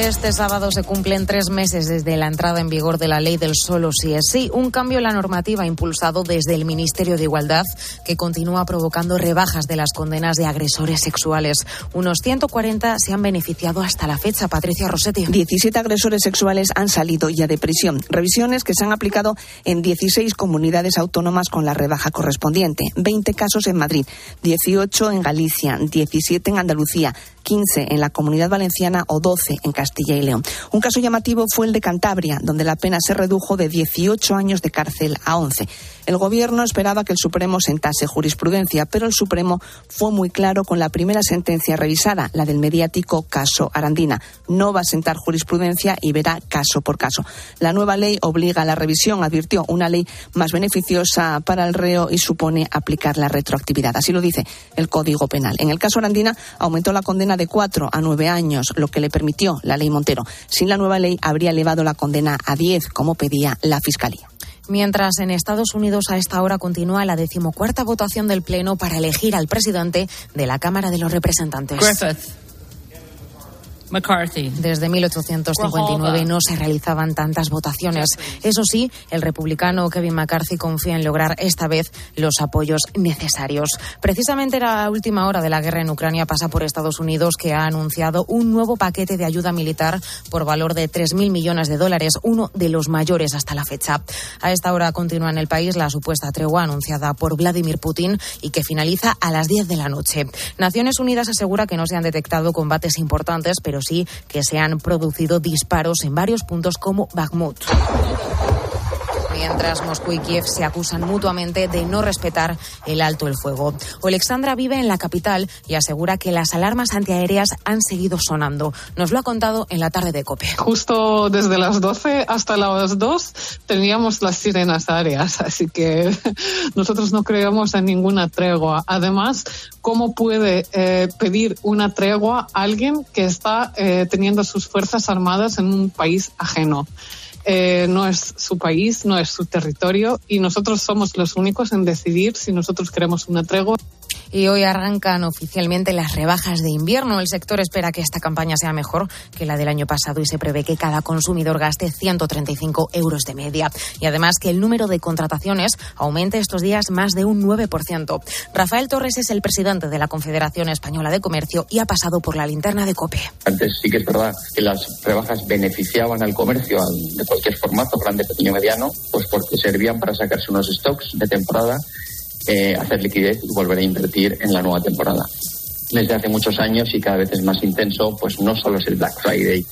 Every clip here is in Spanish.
Este sábado se cumplen tres meses desde la entrada en vigor de la ley del solo sí es sí, un cambio en la normativa impulsado desde el Ministerio de Igualdad que continúa provocando rebajas de las condenas de agresores sexuales. Unos 140 se han beneficiado hasta la fecha. Patricia Rossetti. 17 agresores sexuales han salido ya de prisión. Revisiones que se han aplicado en 16 comunidades autónomas con la rebaja correspondiente. 20 casos en Madrid, 18 en Galicia, 17 en Andalucía, 15 en la Comunidad Valenciana o 12 en Castilla y León. Un caso llamativo fue el de Cantabria, donde la pena se redujo de 18 años de cárcel a 11. El Gobierno esperaba que el Supremo sentase jurisprudencia, pero el Supremo fue muy claro con la primera sentencia revisada, la del mediático caso Arandina. No va a sentar jurisprudencia y verá caso por caso. La nueva ley obliga a la revisión, advirtió, una ley más beneficiosa para el reo y supone aplicar la retroactividad. Así lo dice el Código Penal. En el caso Arandina aumentó la condena de cuatro a nueve años, lo que le permitió la ley Montero. Sin la nueva ley habría elevado la condena a diez, como pedía la Fiscalía. Mientras en Estados Unidos a esta hora continúa la decimocuarta votación del Pleno para elegir al presidente de la Cámara de los Representantes. McCarthy. Desde 1859 no se realizaban tantas votaciones. Eso sí, el republicano Kevin McCarthy confía en lograr esta vez los apoyos necesarios. Precisamente la última hora de la guerra en Ucrania pasa por Estados Unidos, que ha anunciado un nuevo paquete de ayuda militar por valor de 3.000 millones de dólares, uno de los mayores hasta la fecha. A esta hora continúa en el país la supuesta tregua anunciada por Vladimir Putin y que finaliza a las 10 de la noche. Naciones Unidas asegura que no se han detectado combates importantes, pero sí que se han producido disparos en varios puntos como Bakhmut mientras Moscú y Kiev se acusan mutuamente de no respetar el alto el fuego. Alexandra vive en la capital y asegura que las alarmas antiaéreas han seguido sonando. Nos lo ha contado en la tarde de COPE. Justo desde las 12 hasta las 2 teníamos las sirenas aéreas, así que nosotros no creemos en ninguna tregua. Además, ¿cómo puede eh, pedir una tregua alguien que está eh, teniendo sus fuerzas armadas en un país ajeno? Eh, no es su país, no es su territorio y nosotros somos los únicos en decidir si nosotros queremos una tregua y hoy arrancan oficialmente las rebajas de invierno. El sector espera que esta campaña sea mejor que la del año pasado y se prevé que cada consumidor gaste 135 euros de media. Y además que el número de contrataciones aumente estos días más de un 9%. Rafael Torres es el presidente de la Confederación Española de Comercio y ha pasado por la linterna de COPE. Antes sí que es verdad que las rebajas beneficiaban al comercio de cualquier formato, grande, pequeño, mediano, pues porque servían para sacarse unos stocks de temporada eh, hacer liquidez y volver a invertir en la nueva temporada. Desde hace muchos años y cada vez es más intenso, pues no solo es el Black Friday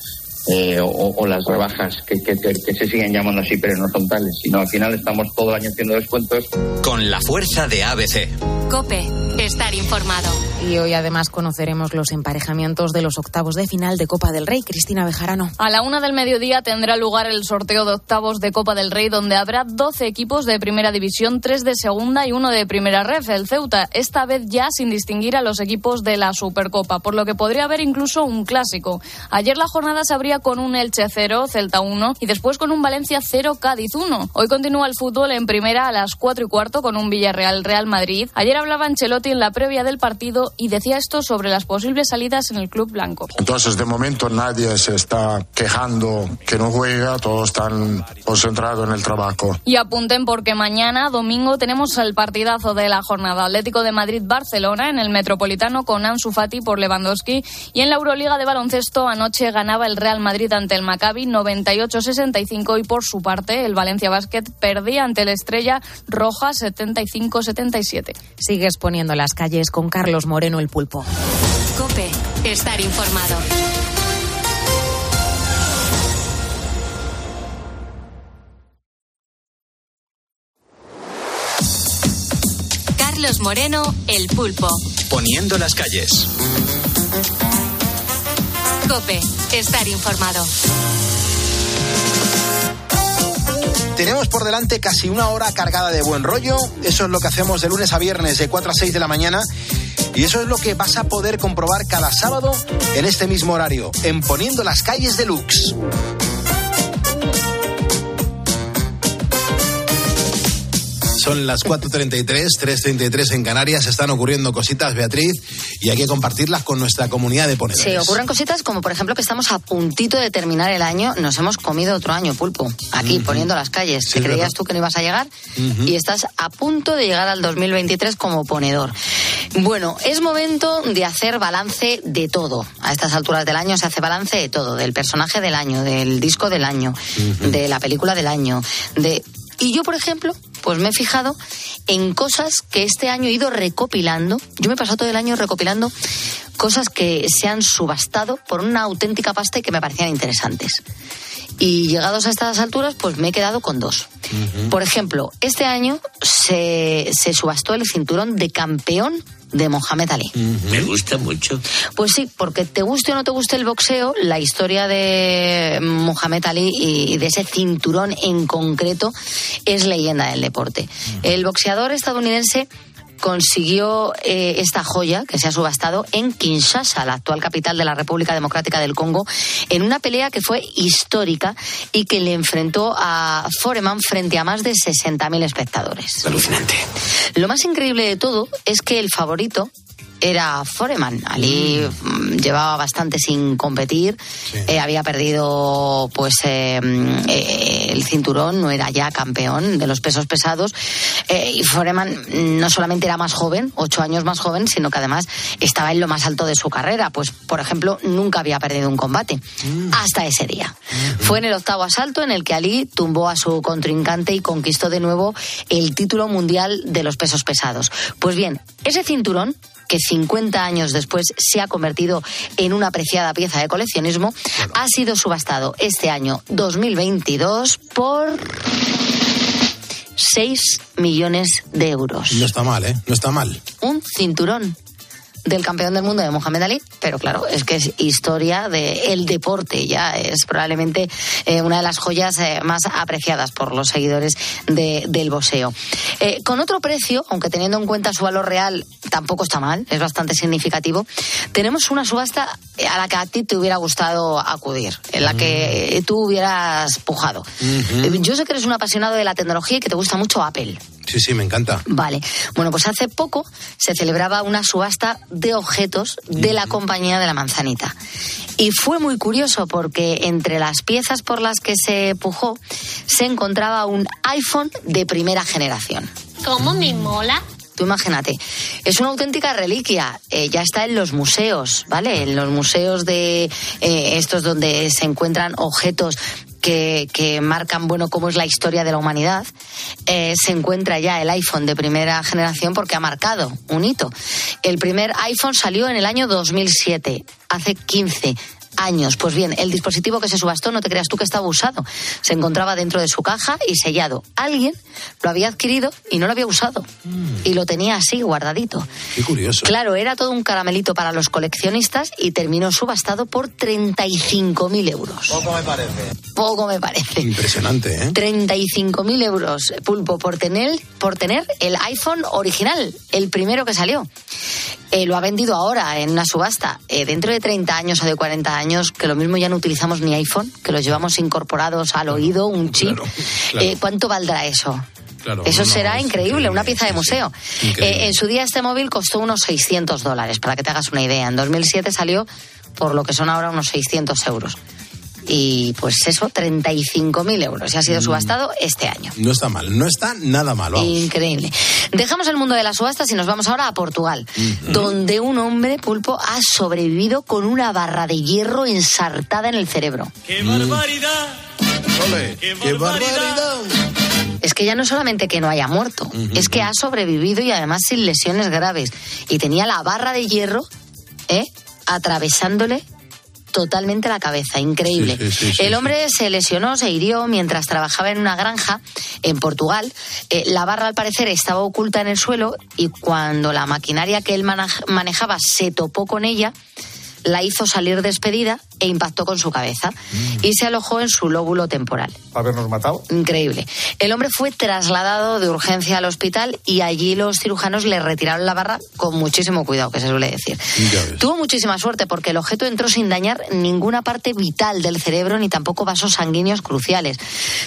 eh, o, las rebajas que, que, se siguen llamando así, pero no son tales, sino al final estamos todo el año haciendo descuentos. Con la fuerza de ABC. Cope, estar informado. Y hoy además conoceremos los emparejamientos de los octavos de final de Copa del Rey. Cristina Bejarano. A la una del mediodía tendrá lugar el sorteo de octavos de Copa del Rey, donde habrá 12 equipos de primera división, 3 de segunda y uno de primera ref, el Ceuta, esta vez ya sin distinguir a los equipos de la Supercopa, por lo que podría haber incluso un clásico. Ayer la jornada se con un Elche 0, Celta 1 y después con un Valencia 0, Cádiz 1. Hoy continúa el fútbol en primera a las 4 y cuarto con un Villarreal Real Madrid. Ayer hablaba Ancelotti en la previa del partido y decía esto sobre las posibles salidas en el club blanco. Entonces, de momento nadie se está quejando que no juega, todos están concentrados en el trabajo. Y apunten porque mañana, domingo, tenemos el partidazo de la jornada Atlético de Madrid-Barcelona en el Metropolitano con Ansu Fati por Lewandowski y en la Euroliga de baloncesto anoche ganaba el Real Madrid ante el Maccabi 98-65 y por su parte el Valencia Basket perdía ante el Estrella Roja 75-77. Sigues poniendo las calles con Carlos Moreno el pulpo. Cope, estar informado. Carlos Moreno, el pulpo. Poniendo las calles. Cope, estar informado. Tenemos por delante casi una hora cargada de buen rollo. Eso es lo que hacemos de lunes a viernes de 4 a 6 de la mañana. Y eso es lo que vas a poder comprobar cada sábado en este mismo horario, en Poniendo las calles de Lux. Son las 4.33, 3.33 en Canarias. Están ocurriendo cositas, Beatriz, y hay que compartirlas con nuestra comunidad de ponedores. Sí, ocurren cositas como, por ejemplo, que estamos a puntito de terminar el año. Nos hemos comido otro año, pulpo, aquí, poniendo las calles. Sí, que creías verdad. tú que no ibas a llegar y estás a punto de llegar al 2023 como ponedor. Bueno, es momento de hacer balance de todo. A estas alturas del año se hace balance de todo, del personaje del año, del disco del año, de la película del año, de y yo, por ejemplo, pues me he fijado en cosas que este año he ido recopilando. Yo me he pasado todo el año recopilando cosas que se han subastado por una auténtica pasta y que me parecían interesantes. Y llegados a estas alturas, pues me he quedado con dos. Por ejemplo, este año se, se subastó el cinturón de campeón de Mohamed Ali. Me gusta mucho. Pues sí, porque te guste o no te guste el boxeo, la historia de Mohamed Ali y de ese cinturón en concreto es leyenda del deporte. El boxeador estadounidense consiguió eh, esta joya que se ha subastado en Kinshasa, la actual capital de la República Democrática del Congo, en una pelea que fue histórica y que le enfrentó a Foreman frente a más de 60.000 espectadores. Alucinante. Lo más increíble de todo es que el favorito era Foreman. Ali mm, llevaba bastante sin competir, eh, había perdido pues eh, mm, eh, el cinturón, no era ya campeón de los pesos pesados. Eh, y Foreman mm, no solamente era más joven, ocho años más joven, sino que además estaba en lo más alto de su carrera. Pues, por ejemplo, nunca había perdido un combate hasta ese día. Fue en el octavo asalto en el que Ali tumbó a su contrincante y conquistó de nuevo el título mundial de los pesos pesados. Pues bien, ese cinturón que 50 años después se ha convertido en una apreciada pieza de coleccionismo, ha sido subastado este año 2022 por 6 millones de euros. No está mal, ¿eh? No está mal. Un cinturón del campeón del mundo de Mohamed Ali, pero claro, es que es historia del deporte, ya es probablemente eh, una de las joyas eh, más apreciadas por los seguidores de- del boxeo. Eh, con otro precio, aunque teniendo en cuenta su valor real, tampoco está mal, es bastante significativo, tenemos una subasta a la que a ti te hubiera gustado acudir, en la que eh, tú hubieras pujado. Yo sé que eres un apasionado de la tecnología y que te gusta mucho Apple. Sí, sí, me encanta. Vale. Bueno, pues hace poco se celebraba una subasta de objetos de la compañía de la manzanita. Y fue muy curioso porque entre las piezas por las que se pujó se encontraba un iPhone de primera generación. ¿Cómo me mola? Tú imagínate, es una auténtica reliquia. eh, ya está en los museos, ¿vale? En los museos de eh, estos donde se encuentran objetos que, marcan, bueno, cómo es la historia de la humanidad. eh, se encuentra ya el iPhone de primera generación porque ha marcado un hito. El primer iPhone salió en el año 2007, hace 15 años. Pues bien, el dispositivo que se subastó, no te creas tú que estaba usado. Se encontraba dentro de su caja y sellado. Alguien lo había adquirido y no lo había usado. Y lo tenía así, guardadito. Qué curioso. Claro, era todo un caramelito para los coleccionistas y terminó subastado por 35.000 euros. Poco me parece. Poco me parece. Impresionante, ¿eh? 35.000 euros, Pulpo, por tener, por tener el iPhone original, el primero que salió. Eh, lo ha vendido ahora en una subasta. Eh, dentro de 30 años o de 40 años, que lo mismo ya no utilizamos ni iPhone, que los llevamos incorporados al oído, un chip. claro. Eh, ¿Cuánto valdrá eso? Claro, Eso no, no, será es increíble, una pieza de museo. Eh, en su día este móvil costó unos 600 dólares, para que te hagas una idea. En 2007 salió por lo que son ahora unos 600 euros. Y pues eso, 35.000 euros. Y ha Mm. sido subastado este año. No está mal, no está nada mal. vamos. Increíble. Dejamos el mundo de las subastas y nos vamos ahora a Portugal, donde un hombre pulpo ha sobrevivido con una barra de hierro ensartada en el cerebro. ¡Qué barbaridad! Ole, ¡Qué barbaridad! Es que ya no solamente que no haya muerto, es que ha sobrevivido y además sin lesiones graves. Y tenía la barra de hierro, ¿eh? Atravesándole totalmente la cabeza, increíble. Sí, sí, sí, sí, el hombre se lesionó, se hirió mientras trabajaba en una granja en Portugal. Eh, la barra al parecer estaba oculta en el suelo y cuando la maquinaria que él manejaba se topó con ella, la hizo salir despedida e impactó con su cabeza Mm. y se alojó en su lóbulo temporal. ¿Habernos matado? Increíble. El hombre fue trasladado de urgencia al hospital y allí los cirujanos le retiraron la barra con muchísimo cuidado, que se suele decir. Tuvo muchísima suerte porque el objeto entró sin dañar ninguna parte vital del cerebro ni tampoco vasos sanguíneos cruciales.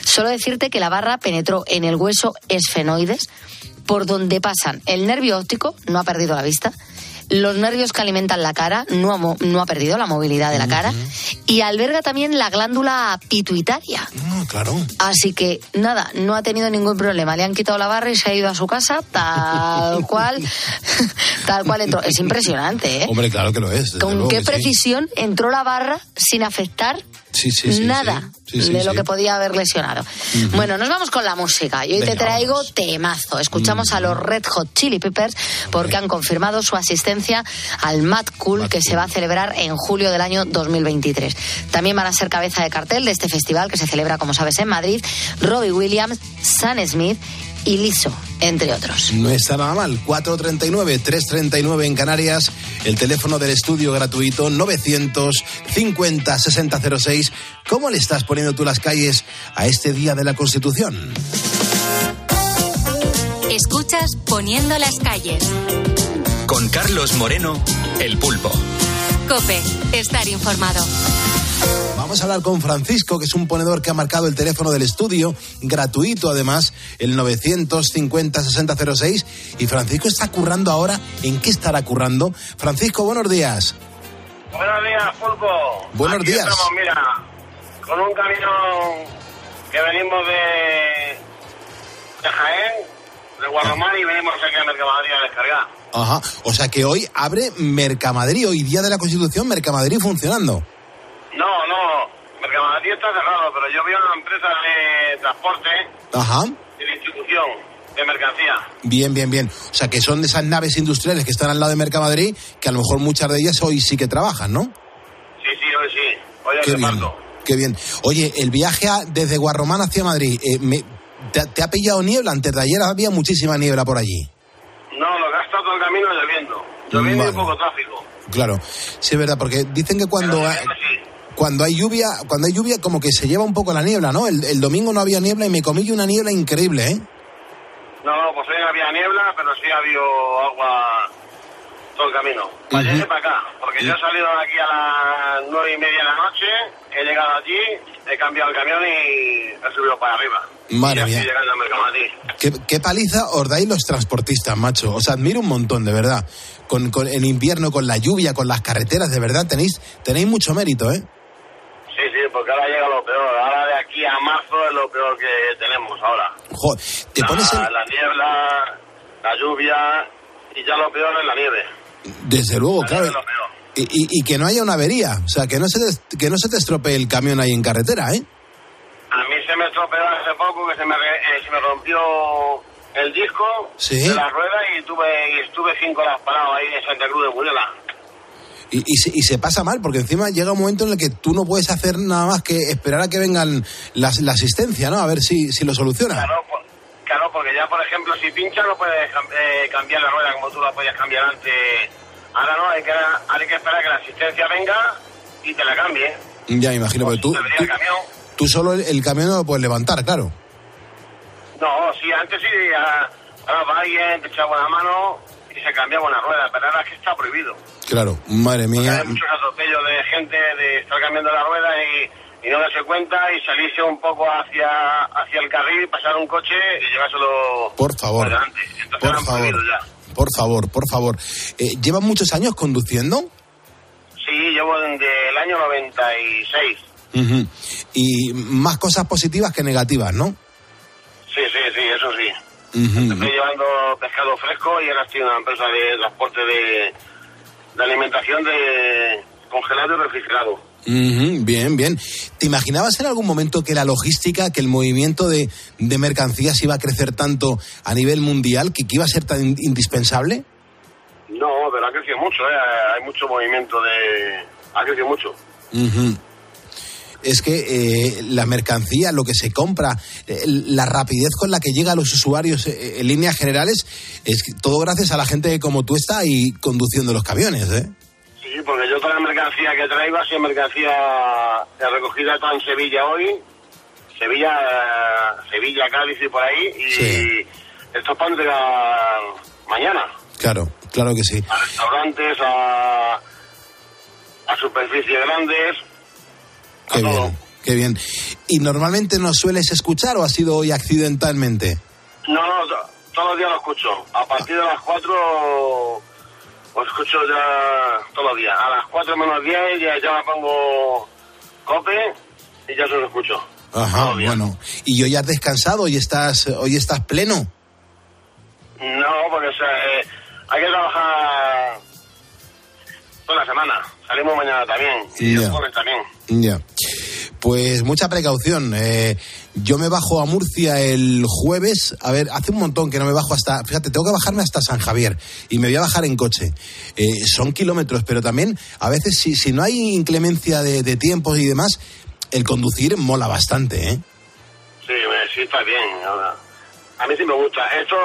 Solo decirte que la barra penetró en el hueso esfenoides, por donde pasan el nervio óptico, no ha perdido la vista, los nervios que alimentan la cara, no ha, mo- no ha perdido la movilidad de la cara, y alberga también la glándula pituitaria. Ah, claro. Así que nada, no ha tenido ningún problema. Le han quitado la barra y se ha ido a su casa tal cual, tal cual entró. Es impresionante, ¿eh? Hombre, claro que lo es. Con luego qué sí. precisión entró la barra sin afectar Sí, sí, sí, nada de lo que podía haber lesionado. Bueno, nos vamos con la música. Y hoy te traigo temazo. Escuchamos a los Red Hot Chili Peppers porque han confirmado su asistencia al Mad Cool que se va a celebrar en julio del año 2023. También van a ser cabeza de cartel de este festival que se celebra, como sabes, en Madrid, Robbie Williams, Sam Smith y Lizzo, entre otros. No está nada mal. 439 339 en Canarias. El teléfono del estudio gratuito 950 6006. ¿Cómo le estás poniendo tú las calles a este día de la Constitución? Escuchas Poniendo las calles. Con Carlos Moreno, El Pulpo. Cope, estar informado. Vamos a hablar con Francisco, que es un ponedor que ha marcado el teléfono del estudio, gratuito además, el 950 6006. Y Francisco está currando ahora. ¿En qué estará currando? Francisco, buenos días. Buenos días, Pulpo. Buenos Aquí días. Estamos, mira, con un camión que venimos de, de Jaén, de Guarromán, y venimos aquí a Mercamadrid a descargar. Ajá. O sea que hoy abre Mercamadrid, hoy día de la Constitución, Mercamadrid funcionando. No, no, Mercamadrid está cerrado, pero yo veo una empresa de transporte Ajá. y distribución de mercancía. Bien, bien, bien. O sea que son de esas naves industriales que están al lado de Mercamadrid, que a lo mejor muchas de ellas hoy sí que trabajan, ¿no? Sí, sí, hoy sí. Hoy Qué bien. Qué bien. Oye, el viaje a- desde Guarromán hacia Madrid, eh, me- te, te ha pillado niebla? Antes de ayer había muchísima niebla por allí. No, lo que ha estado todo el camino lloviendo. Lloviendo Vale. y poco tráfico. Claro, sí es verdad, porque dicen que cuando cuando hay lluvia, cuando hay lluvia como que se lleva un poco la niebla, ¿no? El, el domingo no había niebla y me comí una niebla increíble, ¿eh? No, no, pues hoy no había niebla, pero sí ha habido agua todo el camino. Para y para acá, porque yo he salido de aquí a las nueve y media de la noche, he llegado allí, he cambiado el camión y he subido para arriba. Madre mía. ¿Qué, qué paliza os dais los transportistas, macho. Os admiro un montón, de verdad. Con, con en invierno, con la lluvia, con las carreteras, de verdad, tenéis, tenéis mucho mérito, ¿eh? Sí, sí, porque ahora llega lo peor. Ahora de aquí a marzo es lo peor que tenemos ahora. Joder, te la, pones en- la niebla, la lluvia y ya lo peor es la nieve. Desde luego, La claro. nieve es lo peor. Y, y- y que no haya una avería, o sea, que no se te, que no se te estropee el camión ahí en carretera, ¿eh? A mí se me estropeó hace poco que se me, eh, se me rompió el disco Sí. de la rueda y, tuve, y estuve cinco horas parado ahí en Santa Cruz de Murela. Y, y se, y se pasa mal, porque encima llega un momento en el que tú no puedes hacer nada más que esperar a que vengan las, la asistencia, ¿no? A ver si, si lo soluciona. Claro, claro, porque ya, por ejemplo, si pincha no puedes eh, cambiar la rueda como tú la podías cambiar antes. Ahora no, hay que, hay que esperar a que la asistencia venga y te la cambie. Ya me imagino, porque tú, tú, solo el, el camión no lo puedes levantar, claro. No, sí, antes sí, a- ahora va alguien, te echaba una mano y se cambiaba una rueda, pero ahora es que está prohibido. Claro, madre mía. Hay muchos atropellos de gente de estar cambiando la rueda y, y no darse cuenta y salirse un poco hacia, hacia el carril, pasar un coche y llevárselo Por favor, delante. Entonces por favor. ya. Por favor, por favor. Eh, ¿Llevan muchos años conduciendo? Sí, llevo desde el año 96. Ujú. Y más cosas positivas que negativas, ¿no? Sí, sí, sí, eso sí. Estoy llevando pescado fresco y ahora estoy en una empresa de transporte de, de alimentación de congelado y refrigerado. Bien, bien. ¿Te imaginabas en algún momento que la logística, que el movimiento de, de mercancías iba a crecer tanto a nivel mundial, que, que iba a ser tan in- indispensable? No, pero ha crecido mucho, ¿eh? hay mucho movimiento de... Ha crecido mucho. Es que eh, la mercancía, lo que se compra, eh, la rapidez con la que llega a los usuarios eh, en líneas generales, es todo gracias a la gente como tú está ahí conduciendo los camiones, ¿eh? Sí, porque yo toda la mercancía que traigo ha sido mercancía de recogida en Sevilla hoy, Sevilla, eh, Sevilla, Cádiz y por ahí, y estos pan de la mañana. Claro, claro que sí. A restaurantes, a, a superficies grandes, Qué todo. bien, qué bien. ¿Y normalmente nos sueles escuchar o ha sido hoy accidentalmente? No, no, to- todos los días lo escucho. A partir de las 4 lo escucho ya todos los días. A las 4 menos 10 ya, ya me pongo cope y ya se lo escucho. Ajá, bueno. ¿Y hoy has descansado? ¿Hoy estás, hoy estás pleno? No, porque o sea, eh, hay que trabajar toda la semana. Salimos mañana también y el jueves también. Ya. Pues mucha precaución. Eh, yo me bajo a Murcia el jueves. A ver, hace un montón que no me bajo hasta. Fíjate, tengo que bajarme hasta San Javier y me voy a bajar en coche. Eh, son kilómetros, pero también a veces, si, si no hay inclemencia de, de tiempos y demás, el conducir mola bastante, ¿eh? Sí, sí está bien. ahora. A mí sí me gusta. Esto,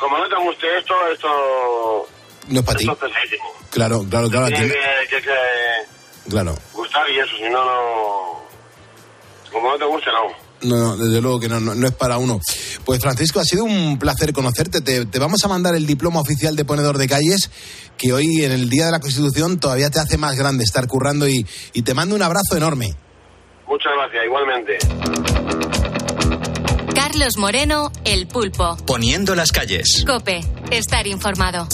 como no te guste esto, esto, No es para ti. Claro, claro, claro. Tiene tiene- que, que- que Claro. gustar y eso, si no, no... Como no te guste, no. No, no, desde luego que no, no, no es para uno. Pues Francisco, ha sido un placer conocerte. Te, te vamos a mandar el diploma oficial de ponedor de calles, que hoy en el Día de la Constitución todavía te hace más grande estar currando y, y te mando un abrazo enorme. Muchas gracias, igualmente. Carlos Moreno, El Pulpo. Poniendo las calles. Cope, estar informado.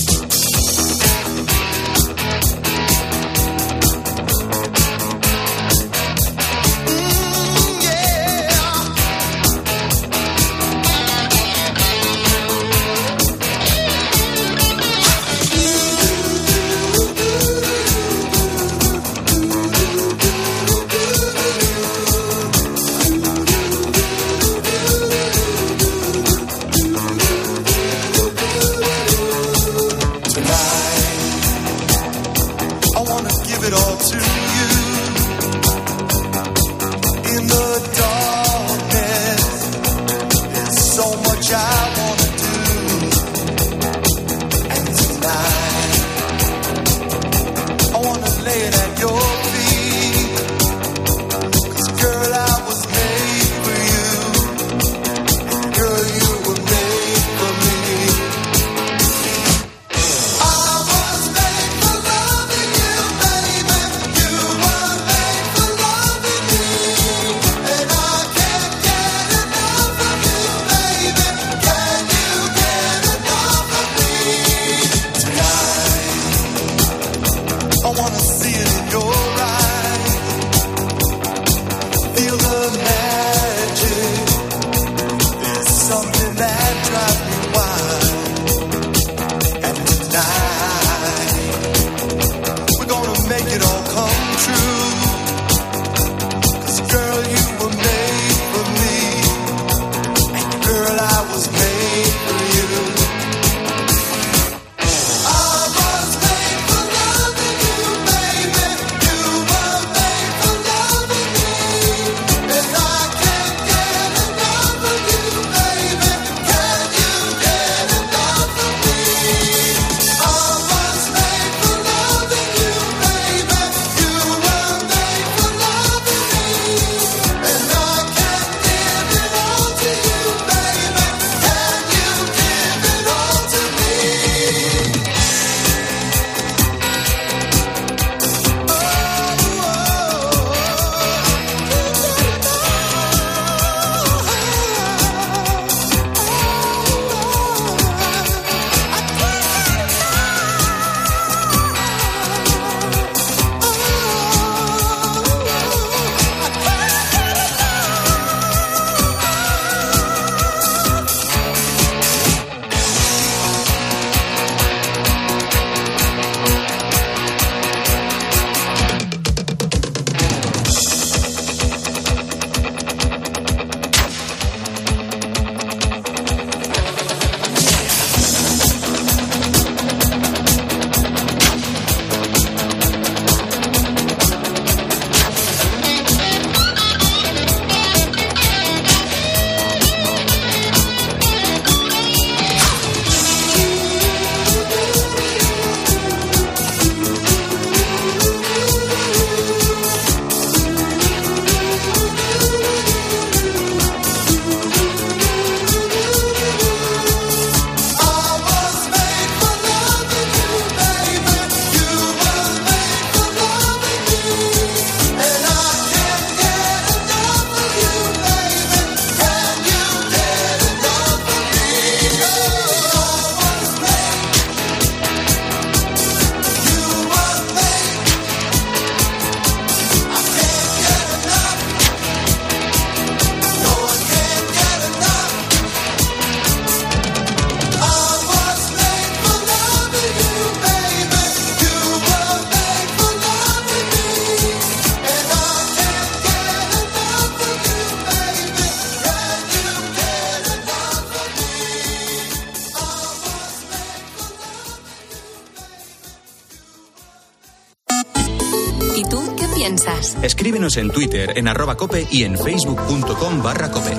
En Twitter, en arroba cope y en facebook.com barra cope.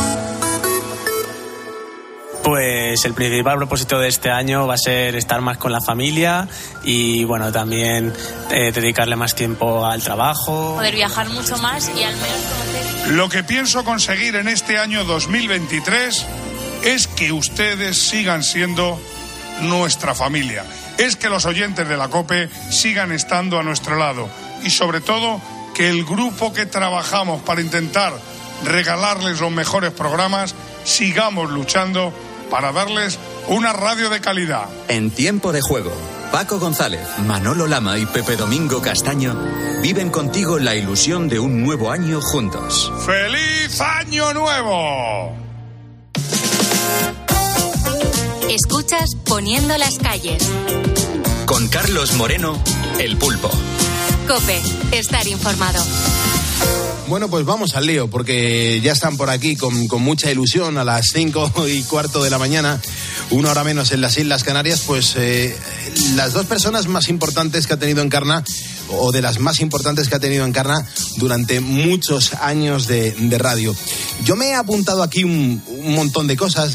Pues el principal propósito de este año va a ser estar más con la familia y bueno, también eh, dedicarle más tiempo al trabajo. Poder viajar mucho más y al menos conocer. Lo que pienso conseguir en este año 2023 es que ustedes sigan siendo nuestra familia. Es que los oyentes de la COPE sigan estando a nuestro lado. Y sobre todo, que el grupo que trabajamos para intentar regalarles los mejores programas, sigamos luchando para darles una radio de calidad. En tiempo de juego, Paco González, Manolo Lama y Pepe Domingo Castaño viven contigo la ilusión de un nuevo año juntos. ¡Feliz Año Nuevo! Escuchas Poniendo las calles. Con Carlos Moreno, El Pulpo. Cope, estar informado. Bueno, pues vamos al lío, porque ya están por aquí con, con, mucha ilusión a las cinco y cuarto de la mañana, una hora menos en las Islas Canarias, pues eh, las dos personas más importantes que ha tenido Encarna, o de las más importantes que ha tenido Encarna durante muchos años de, radio. Yo me he apuntado aquí un, montón de cosas,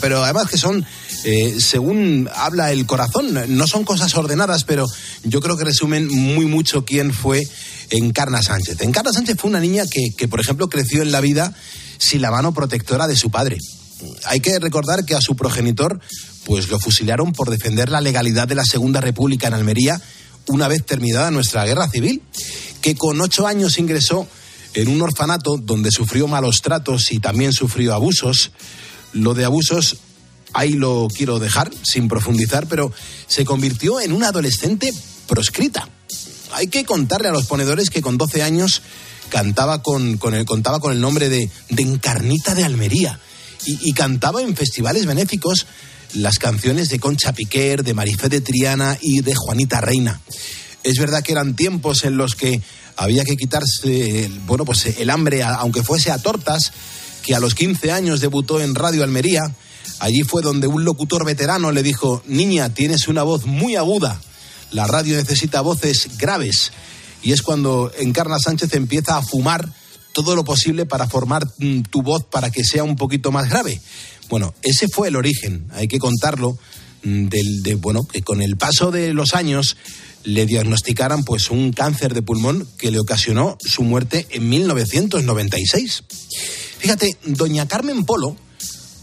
pero, además que son, eh, según habla el corazón, no son cosas ordenadas, pero yo creo que resumen muy mucho quién fue Encarna Sánchez. Encarna Sánchez fue una niña que, que, por ejemplo, creció en la vida sin la mano protectora de su padre. Hay que recordar que a su progenitor, pues lo fusilaron por defender la legalidad de la Segunda República en Almería una vez terminada nuestra guerra civil, que con ocho años ingresó en un orfanato donde sufrió malos tratos y también sufrió abusos. Lo de abusos ahí lo quiero dejar sin profundizar, pero se convirtió en una adolescente proscrita hay que contarle a los ponedores que con 12 años cantaba con, el, contaba con el nombre de, de Encarnita de Almería y, y, cantaba en festivales benéficos las canciones de Concha Piquer, de Marifé de Triana y de Juanita Reina. Es verdad que eran tiempos en los que había que quitarse, bueno, pues el hambre, aunque fuese a tortas, que a los 15 años debutó en Radio Almería. Allí fue donde un locutor veterano le dijo, niña, tienes una voz muy aguda, la radio necesita voces graves y es cuando Encarna Sánchez empieza a fumar todo lo posible para formar mm, tu voz para que sea un poquito más grave. Bueno, ese fue el origen, hay que contarlo, mm, del, de, bueno, que con el paso de los años le diagnosticaran pues un cáncer de pulmón que le ocasionó su muerte en 1996. Fíjate, doña Carmen Polo,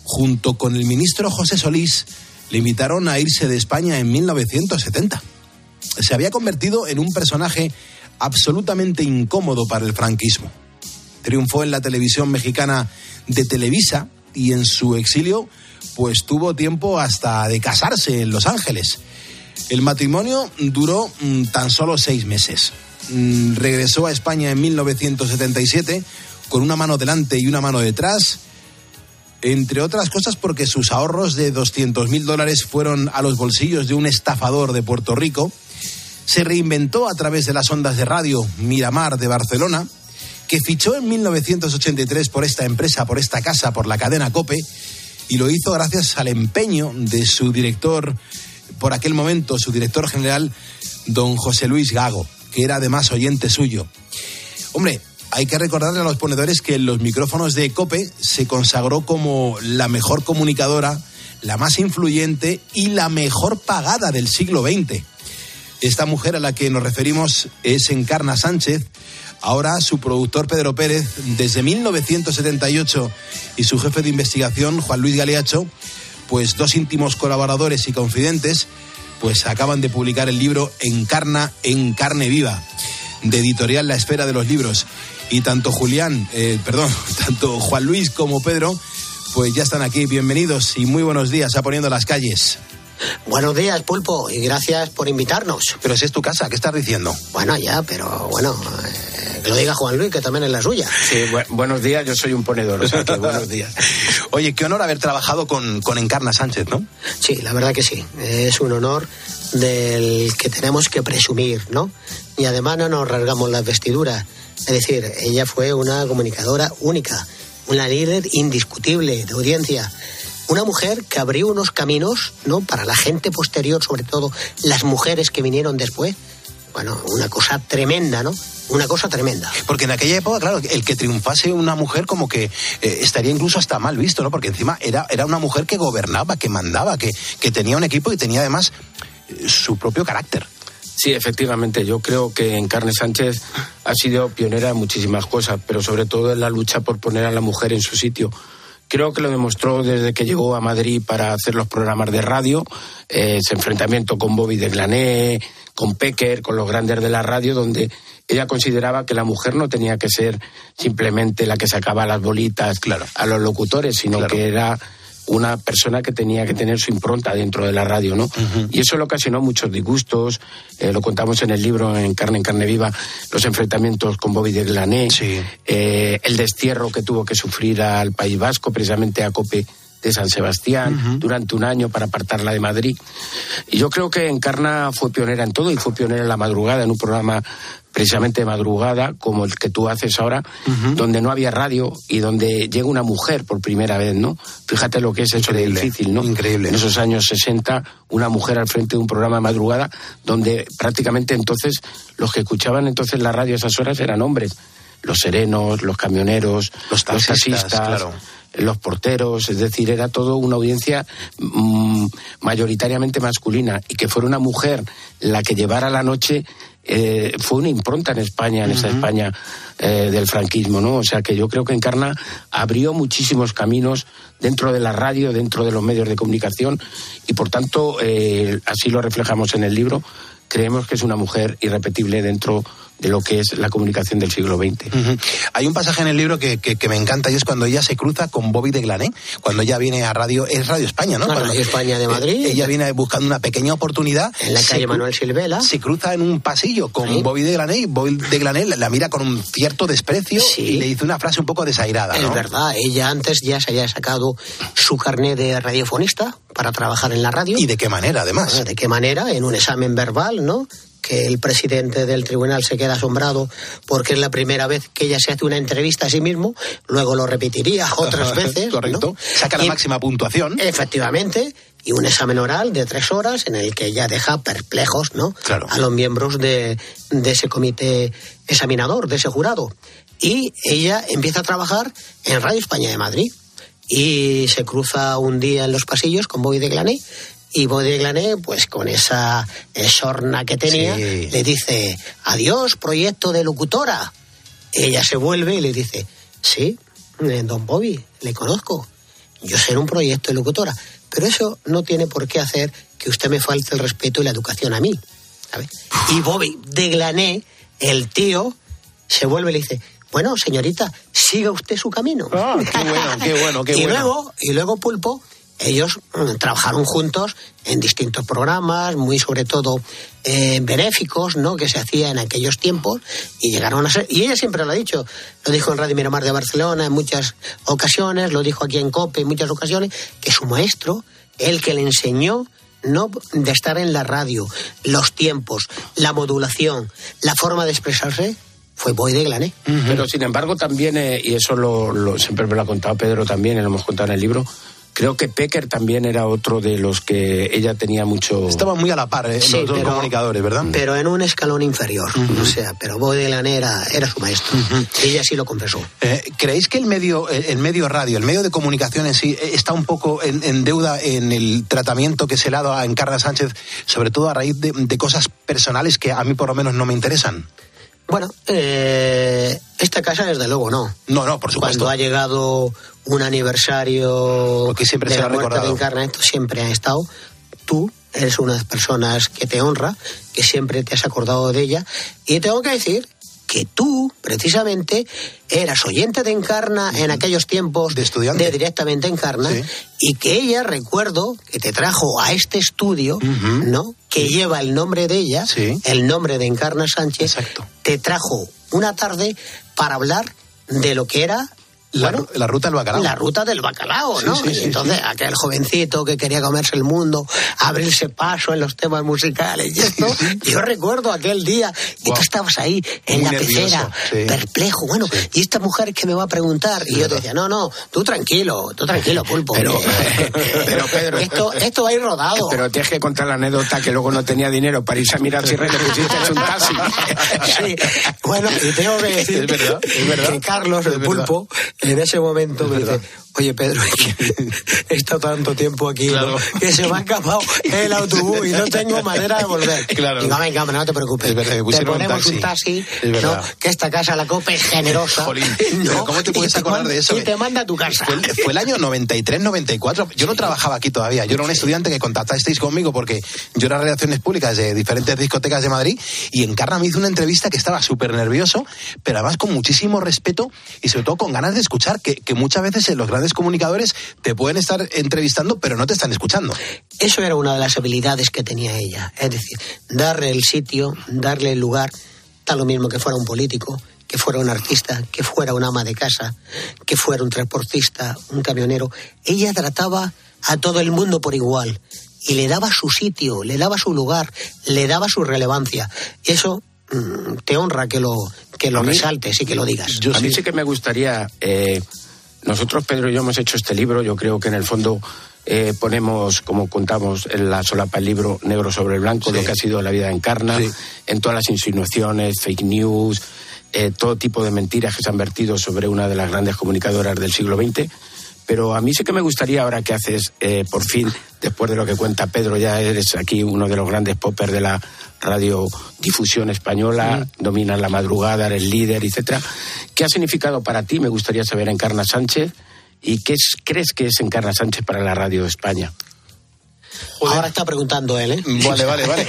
junto con el ministro José Solís, le invitaron a irse de España en 1970 se había convertido en un personaje absolutamente incómodo para el franquismo. Triunfó en la televisión mexicana de Televisa y en su exilio pues tuvo tiempo hasta de casarse en Los Ángeles. El matrimonio duró mm, tan solo seis meses. Mm, regresó a España en 1977 con una mano delante y una mano detrás, entre otras cosas porque sus ahorros de 200 mil dólares fueron a los bolsillos de un estafador de Puerto Rico se reinventó a través de las ondas de radio Miramar de Barcelona, que fichó en 1983 por esta empresa, por esta casa, por la cadena Cope, y lo hizo gracias al empeño de su director, por aquel momento, su director general, don José Luis Gago, que era además oyente suyo. Hombre, hay que recordarle a los ponedores que en los micrófonos de Cope se consagró como la mejor comunicadora, la más influyente y la mejor pagada del siglo XX. Esta mujer a la que nos referimos es Encarna Sánchez. Ahora su productor Pedro Pérez, desde 1978, y su jefe de investigación, Juan Luis Galeacho, pues dos íntimos colaboradores y confidentes, pues acaban de publicar el libro Encarna en carne viva, de editorial La Esfera de los Libros. Y tanto Julián, eh, perdón, tanto Juan Luis como Pedro, pues ya están aquí. Bienvenidos y muy buenos días a Poniendo las Calles. Buenos días, Pulpo, y gracias por invitarnos. Pero si es tu casa, ¿qué estás diciendo? Bueno, ya, pero bueno, eh, que lo diga Juan Luis, que también es la suya. Sí, bu buenos días, yo soy un ponedor, o sea que buenos días. Oye, qué honor haber trabajado con, con Encarna Sánchez, ¿no? Sí, la verdad que sí. Es un honor del que tenemos que presumir, ¿no? Y además no nos rasgamos las vestiduras. Es decir, ella fue una comunicadora única, una líder indiscutible de audiencia una mujer que abrió unos caminos, ¿no? Para la gente posterior, sobre todo las mujeres que vinieron después. bueno, una cosa tremenda, ¿no? Una cosa tremenda. Porque en aquella época, claro, el que triunfase una mujer como que eh, estaría incluso hasta mal visto, ¿no? Porque encima era, era una mujer que gobernaba, que mandaba, que, que tenía un equipo y tenía además eh, su propio carácter. Sí, efectivamente. Yo creo que Encarne Sánchez ha sido pionera en muchísimas cosas, pero sobre todo en la lucha por poner a la mujer en su sitio. Creo que lo demostró desde que llegó a Madrid para hacer los programas de radio, eh, ese enfrentamiento con Bobby de Glané, con Pecker, con los grandes de la radio, donde ella consideraba que la mujer no tenía que ser simplemente la que sacaba las bolitas a los locutores, sino que era una persona que tenía que tener su impronta dentro de la radio, ¿no? Y eso le ocasionó muchos disgustos, eh, lo contamos en el libro en Carne en Carne Viva, los enfrentamientos con Bobby de Glané, eh, el destierro que tuvo que sufrir al País Vasco, precisamente a Cope de San Sebastián durante un año para apartarla de Madrid. Y yo creo que Encarna fue pionera en todo y fue pionera en la madrugada, en un programa precisamente de madrugada, como el que tú haces ahora, donde no había radio y donde llega una mujer por primera vez, ¿no? Fíjate lo que es eso de difícil, ¿no? Increíble. En esos años 60, una mujer al frente de un programa de madrugada, donde prácticamente entonces los que escuchaban entonces la radio a esas horas eran hombres. Los serenos, los camioneros, los taxistas, los porteros, es decir, era todo una audiencia mm, mayoritariamente masculina y que fuera una mujer la que llevara la noche eh, fue una impronta en España, en esa España eh, del franquismo, ¿no? O sea que yo creo que Encarna abrió muchísimos caminos dentro de la radio, dentro de los medios de comunicación y por tanto, eh, así lo reflejamos en el libro, creemos que es una mujer irrepetible dentro de lo que es la comunicación del siglo XX. Hay un pasaje en el libro que, que, me encanta y es cuando ella se cruza con Bobby de Glané, cuando ella viene a Radio, es Radio España, ¿no? Radio España de eh, Madrid. ella viene buscando una pequeña oportunidad. En la calle Manuel Silvela. Se cruza en un pasillo con Bobby de Glané y Bobby de Glané la, mira con un cierto desprecio y le dice una frase un poco desairada, ¿no? Es verdad, ella antes ya se había sacado su carnet de radiofonista para trabajar en la radio. ¿Y de qué manera, además? ¿De qué manera? En un examen verbal, ¿no? Que el presidente del tribunal se queda asombrado porque es la primera vez que ella se hace una entrevista a sí mismo, luego lo repetiría otras veces. Correcto. Saca la máxima puntuación. Efectivamente. Y un examen oral de tres horas en el que ella deja perplejos ¿no? a los miembros de, de ese comité examinador, de ese jurado. Y ella empieza a trabajar en Radio España de Madrid y se cruza un día en los pasillos con Boy de Glané y Glané, pues con esa sorna que tenía, le dice, adiós, proyecto de locutora. Ella se vuelve y le dice, sí, eh, don Bobby, le conozco. Yo sé un proyecto de locutora, pero eso no tiene por qué hacer que usted me falte el respeto y la educación a mí. Y Bobby de Glané, el tío, se vuelve y le dice, bueno, señorita, siga usted su camino. Ah, qué bueno, qué bueno, qué y bueno. Luego, y luego Pulpo ellos mm, trabajaron juntos en distintos programas, muy sobre todo eh, benéficos, ¿no? Que se hacía en aquellos tiempos y llegaron a ser. Y ella siempre lo ha dicho, lo dijo en Radio Miramar de Barcelona en muchas ocasiones, lo dijo aquí en COPE en muchas ocasiones, que su maestro, el que le enseñó no de estar en la radio, los tiempos, la modulación, la forma de expresarse, fue Boy de Glané. Pero sin embargo también, eh, y eso lo, siempre me lo ha contado Pedro también, y lo hemos contado en el libro, Creo que Pecker también era otro de los que ella tenía mucho. Estaban muy a la par eh, los dos comunicadores, ¿verdad? Pero en un escalón inferior. O sea, pero Bodelan era, era su maestro. Ella sí lo confesó. Eh, ¿Creéis que el medio, el medio radio, el medio de comunicación en sí, eh, está un poco en, deuda en el tratamiento que se le ha dado a Encarna Sánchez, sobre todo a raíz de, de cosas personales que a mí por lo menos no me interesan? Bueno, eh, esta casa desde luego no. No, no, por supuesto. Cuando ha llegado un aniversario Porque siempre de se la ha muerte recordado. de Encarna, esto siempre ha estado. Tú eres una de las personas que te honra, que siempre te has acordado de ella. Y tengo que decir que tú, precisamente, eras oyente de Encarna en aquellos tiempos de estudiante. de directamente Encarna y que ella, recuerdo, que te trajo a este estudio, ¿no? Que lleva el nombre de ella, el nombre de Encarna Sánchez, te trajo una tarde para hablar de lo que era La, la, ruta del bacalao. La ruta del bacalao, ¿no? Sí, sí, entonces, aquel jovencito que quería comerse el mundo, abrirse paso en los temas musicales y esto. yo recuerdo aquel día y tú estabas ahí en la pecera, perplejo. Bueno, ¿y esta mujer que me va a preguntar? Y yo te decía, no, no, tú tranquilo, tú tranquilo, pulpo. Pero, pero Pedro. Esto, esto va a ir rodado. Pero tienes que contar la anécdota que luego no tenía dinero para irse a mirar si le pusiste un taxi. sí, bueno, y tengo que decir es verdad, es verdad. que Carlos, el pulpo, en ese momento me dice, oye Pedro, he estado tanto tiempo aquí claro. ¿no? que se me ha escapado el autobús y no tengo manera de volver. Claro. Digo, venga, no te preocupes. Verdad, te ponemos un taxi, ¿no? que esta casa, la COPE, es generosa. Jolín, ¿no? ¿cómo te puedes acordar manda, de eso? Y te manda a tu casa. Fue, fue, el año 93, 94. Yo no trabajaba aquí todavía. Yo era un estudiante que contactasteis conmigo porque yo era relaciones públicas de diferentes discotecas de Madrid y Encarna me hizo una entrevista que estaba súper nervioso, pero además con muchísimo respeto y sobre todo con ganas de escuchar, que, que muchas veces los grandes comunicadores te pueden estar entrevistando, pero no te están escuchando. Eso era una de las habilidades que tenía ella. Es decir, darle el sitio, darle el lugar, tal lo mismo que fuera un político, que fuera un artista, que fuera un ama de casa, que fuera un transportista, un camionero. Ella trataba a todo el mundo por igual y le daba su sitio, le daba su lugar, le daba su relevancia. Eso mmm, te honra que lo, que lo mí- resaltes y que lo digas. a mí sí que me gustaría. eh, nosotros, Pedro y yo, hemos hecho este libro. Yo creo que en el fondo eh, ponemos, como contamos en la solapa el libro, negro sobre blanco, lo que ha sido la vida de Encarna, en todas las insinuaciones, fake news, eh, todo tipo de mentiras que se han vertido sobre una de las grandes comunicadoras del siglo XX. Pero a mí sí que me gustaría, ahora que haces, eh, por fin, después de lo que cuenta Pedro, ya eres aquí uno de los grandes poppers de la radiodifusión española, dominas la madrugada, eres líder, etcétera. ¿Qué ha significado para ti? Me gustaría saber Encarna Sánchez. ¿Y qué es- crees que es Encarna Sánchez para la radio de España? Ahora está preguntando él, ¿eh? Vale, vale, vale.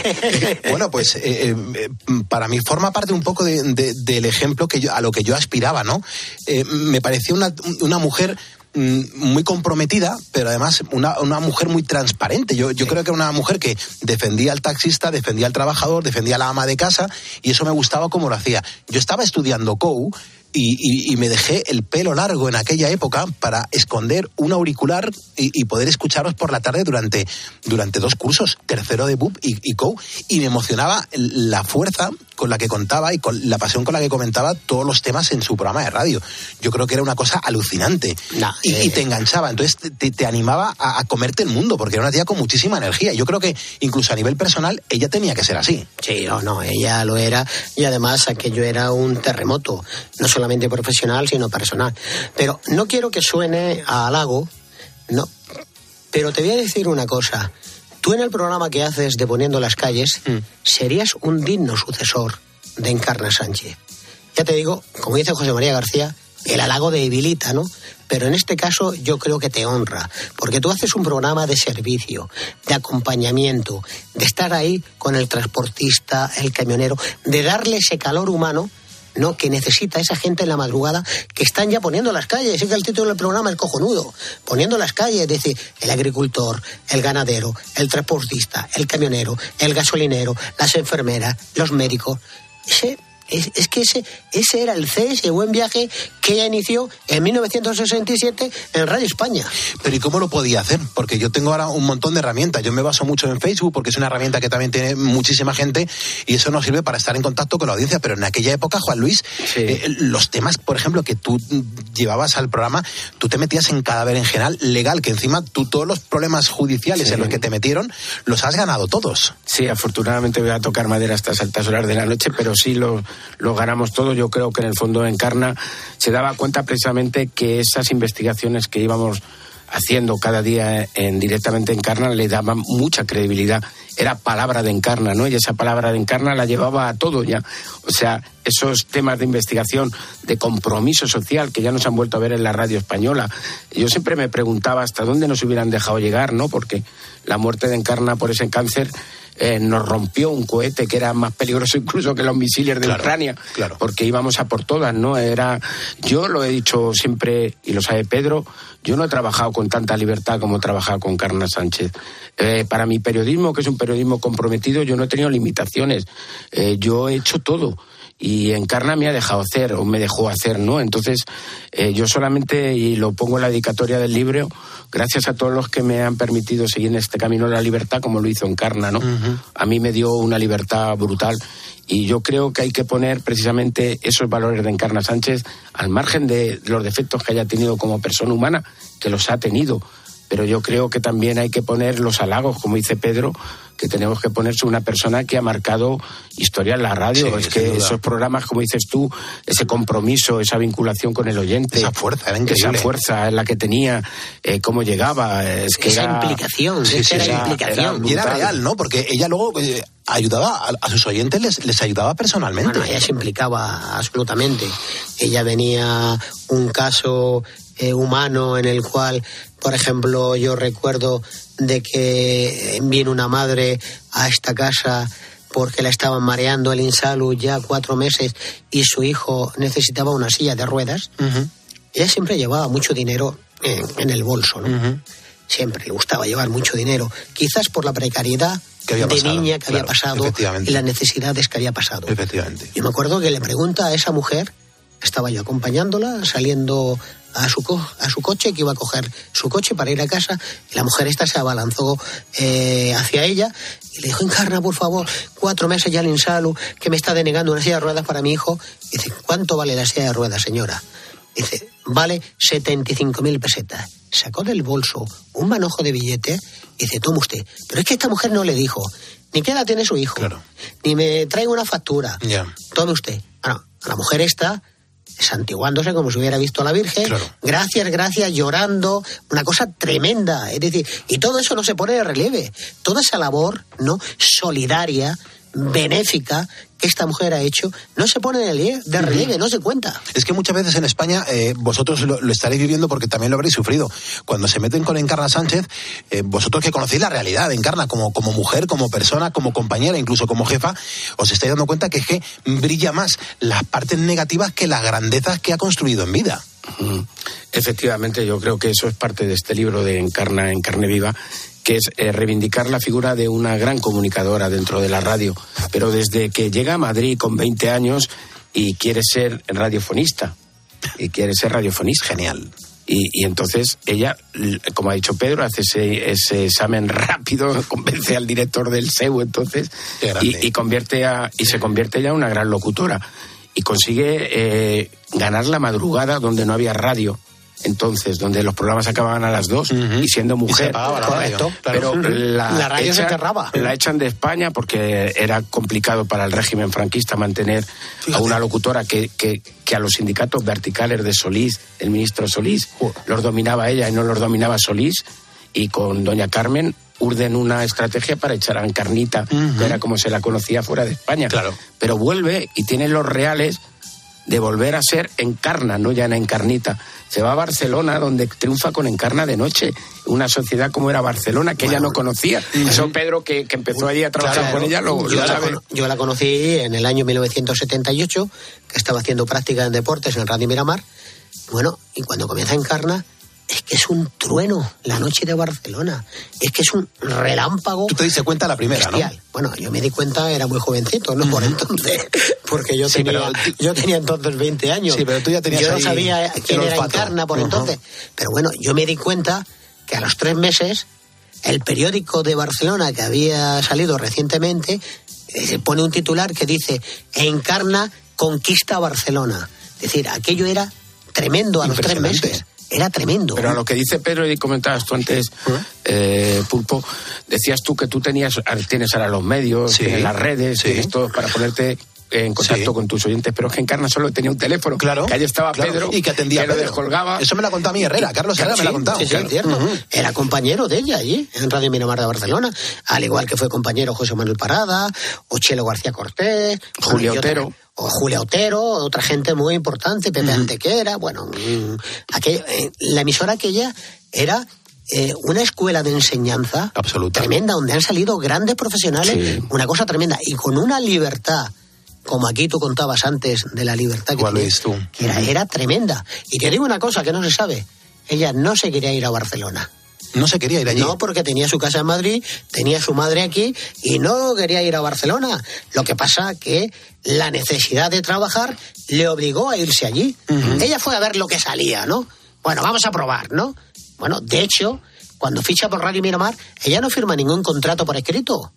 Bueno, pues eh, eh, para mí forma parte un poco de- de- del ejemplo que yo, a lo que yo aspiraba, ¿no? Eh, me parecía una, una mujer muy comprometida, pero además una, una mujer muy transparente. Yo, yo creo que era una mujer que defendía al taxista, defendía al trabajador, defendía a la ama de casa, y eso me gustaba como lo hacía. Yo estaba estudiando COU. Y, y- me dejé el pelo largo en aquella época para esconder un auricular y, y poder escucharos por la tarde durante, durante dos cursos, tercero de BUP y, y COU, y me emocionaba la fuerza con la que contaba y con la pasión con la que comentaba todos los temas en su programa de radio. Yo creo que era una cosa alucinante y, y te enganchaba, entonces te, te- te animaba a, a comerte el mundo, porque era una tía con muchísima energía. Yo creo que incluso a nivel personal ella tenía que ser así. Sí, no, no, ella lo era y además aquello era un terremoto, no solamente profesional, sino personal. Pero no quiero que suene a halago, no, pero te voy a decir una cosa. Tú en el programa que haces de Poniendo las Calles serías un digno sucesor de Encarna Sánchez. Ya te digo, como dice José María García, el halago debilita, ¿no? Pero en este caso yo creo que te honra, porque tú haces un programa de servicio, de acompañamiento, de estar ahí con el transportista, el camionero, de darle ese calor humano. ¿No? que necesita esa gente en la madrugada que están ya poniendo las calles. Es que el título del programa es cojonudo. Poniendo las calles, es decir, el agricultor, el ganadero, el transportista, el camionero, el gasolinero, las enfermeras, los médicos. Ese, es, es que ese, ese era el CES, el buen viaje que ella inició en 1967 en Radio España. Pero ¿y cómo lo podía hacer? Porque yo tengo ahora un montón de herramientas. Yo me baso mucho en Facebook porque es una herramienta que también tiene muchísima gente y eso nos sirve para estar en contacto con la audiencia. Pero en aquella época, Juan Luis, eh, los temas, por ejemplo, que tú llevabas al programa, tú te metías en cadáver en general legal, que encima tú todos los problemas judiciales Sí. en los que te metieron los has ganado todos. Sí, afortunadamente voy a tocar madera a estas altas horas de la noche, pero sí lo, lo ganamos todo. Yo creo que en el fondo Encarna se daba cuenta precisamente que esas investigaciones que íbamos haciendo cada día en directamente Encarna le daban mucha credibilidad. Era palabra de Encarna, ¿no? Y esa palabra de Encarna la llevaba a todo ya. O sea, esos temas de investigación, de compromiso social que ya nos han vuelto a ver en la radio española. Yo siempre me preguntaba hasta dónde nos hubieran dejado llegar, ¿no? Porque la muerte de Encarna por ese cáncer eh, nos rompió un cohete que era más peligroso incluso que los misiles de Ucrania, porque íbamos a por todas, ¿no? Era, yo lo he dicho siempre y lo sabe Pedro, yo no he trabajado con tanta libertad como he trabajado con Carna Sánchez. Eh, para mi periodismo, que es un periodismo comprometido, yo no he tenido limitaciones. Eh, yo he hecho todo. Y Encarna me ha dejado hacer o me dejó hacer, ¿no? Entonces, eh, yo solamente, y lo pongo en la dedicatoria del libro, gracias a todos los que me han permitido seguir en este camino de la libertad, como lo hizo Encarna, ¿no? A mí me dio una libertad brutal y yo creo que hay que poner precisamente esos valores de Encarna Sánchez al margen de los defectos que haya tenido como persona humana, que los ha tenido, pero yo creo que también hay que poner los halagos, como dice Pedro, que tenemos que ponerse una persona que ha marcado historia en la radio. es que esos programas, como dices tú, ese compromiso, esa vinculación con el oyente, esa fuerza, esa fuerza en la que tenía, eh, cómo llegaba, es que esa era, implicación, era, implicación. y era real, ¿no? Porque ella luego eh, ayudaba a, sus oyentes, les, les ayudaba personalmente. ella se implicaba absolutamente. Ella venía un caso eh, humano en el cual, por ejemplo, yo recuerdo de que vino una madre a esta casa porque la estaban mareando el insalud ya cuatro meses y su hijo necesitaba una silla de ruedas. Ella siempre llevaba mucho dinero en, el bolso, ¿no? Siempre le gustaba llevar mucho dinero, quizás por la precariedad de niña que había pasado y las necesidades que había pasado. Efectivamente. Yo me acuerdo que le pregunta a esa mujer, estaba yo acompañándola, saliendo a su, a su coche, que iba a coger su coche para ir a casa, y la mujer esta se abalanzó eh, hacia ella y le dijo, encarna, por favor, cuatro meses ya el insalu, que me está denegando una silla de ruedas para mi hijo. dice, ¿cuánto vale la silla de ruedas, señora? Dice, vale 75 mil pesetas. Sacó del bolso un manojo de billetes y dice, toma usted. Pero es que esta mujer no le dijo, ni qué edad tiene su hijo, ni me trae una factura. Tome usted. Bueno, a la mujer esta santiguándose como si hubiera visto a la Virgen, gracias, gracias, llorando, una cosa tremenda. Es decir, y todo eso no se pone de relieve. Toda esa labor, ¿no? Solidaria, benéfica que esta mujer ha hecho no se pone de relieve, no se cuenta. Es que muchas veces en España eh, vosotros lo, estaréis viviendo porque también lo habréis sufrido. Cuando se meten con Encarna Sánchez, eh, vosotros que conocéis la realidad de Encarna como, como mujer, como persona, como compañera, incluso como jefa, os estáis dando cuenta que es que brilla más las partes negativas que las grandezas que ha construido en vida. Efectivamente, yo creo que eso es parte de este libro de Encarna en carne viva que es eh, reivindicar la figura de una gran comunicadora dentro de la radio. Pero desde que llega a Madrid con 20 años y quiere ser radiofonista, y quiere ser radiofonista. Genial. Y, entonces ella, como ha dicho Pedro, hace ese, examen rápido, convence al director del SEU entonces y, convierte a, y se convierte ya en una gran locutora y consigue eh, ganar la madrugada donde no había radio entonces, donde los programas acababan a las dos y siendo mujer. pero la, radio se cerraba. La echan de España porque era complicado para el régimen franquista mantener a una locutora que, que, a los sindicatos verticales de Solís, el ministro Solís, los dominaba ella y no los dominaba Solís. Y con doña Carmen urden una estrategia para echar a Encarnita, que era como se la conocía fuera de España. Claro. Pero vuelve y tiene los reales de volver a ser Encarna, no ya en Encarnita se va a Barcelona, donde triunfa con Encarna de Noche, una sociedad como era Barcelona, que ella no conocía. Eso Pedro, que, empezó allí a trabajar con ella, lo, yo, sabe. La, yo la conocí en el año 1978, que estaba haciendo práctica en deportes en Radio Miramar. Bueno, y cuando comienza Encarna, es que es un trueno la noche de Barcelona. Es que es un relámpago. Tú te diste cuenta la primera, ¿no? Bueno, yo me di cuenta, era muy jovencito, ¿no? Por entonces. Porque yo, tenía, yo tenía entonces 20 años. Sí, pero tú ya tenías Yo no sabía quién era Encarna por entonces. Pero bueno, yo me di cuenta que a los tres meses el periódico de Barcelona que había salido recientemente eh, pone un titular que dice Encarna conquista Barcelona. Es decir, aquello era tremendo a los tres meses era tremendo. Pero a lo que dice Pedro y comentabas tú antes, eh, Pulpo, decías tú que tú tenías, tienes ahora los medios, tienes las redes, tienes todo para ponerte en contacto con tus oyentes, pero es que Encarna solo tenía un teléfono. Claro. Que allí estaba Pedro. Y que atendía que lo descolgaba. Eso me lo contó a mí Herrera. Carlos Herrera me lo ha contado. Sí, sí, cierto. Era compañero de ella allí, en Radio Miramar de Barcelona. Al igual que fue compañero José Manuel Parada, o Chelo García Cortés. Julio Otero o Julia Otero, otra gente muy importante, Pepe Antequera, bueno, mm, eh, la emisora aquella era eh, una escuela de enseñanza tremenda, donde han salido grandes profesionales, una cosa tremenda, y con una libertad, como aquí tú contabas antes de la libertad que, tú? era, era tremenda. Y te digo una cosa que no se sabe, ella no se quería ir a Barcelona. No se quería ir allí. No, porque tenía su casa en Madrid, tenía su madre aquí y no quería ir a Barcelona. Lo que pasa que la necesidad de trabajar le obligó a irse allí. Ella fue a ver lo que salía, ¿no? Bueno, vamos a probar, ¿no? Bueno, de hecho, cuando ficha por Radio Miramar, ella no firma ningún contrato por escrito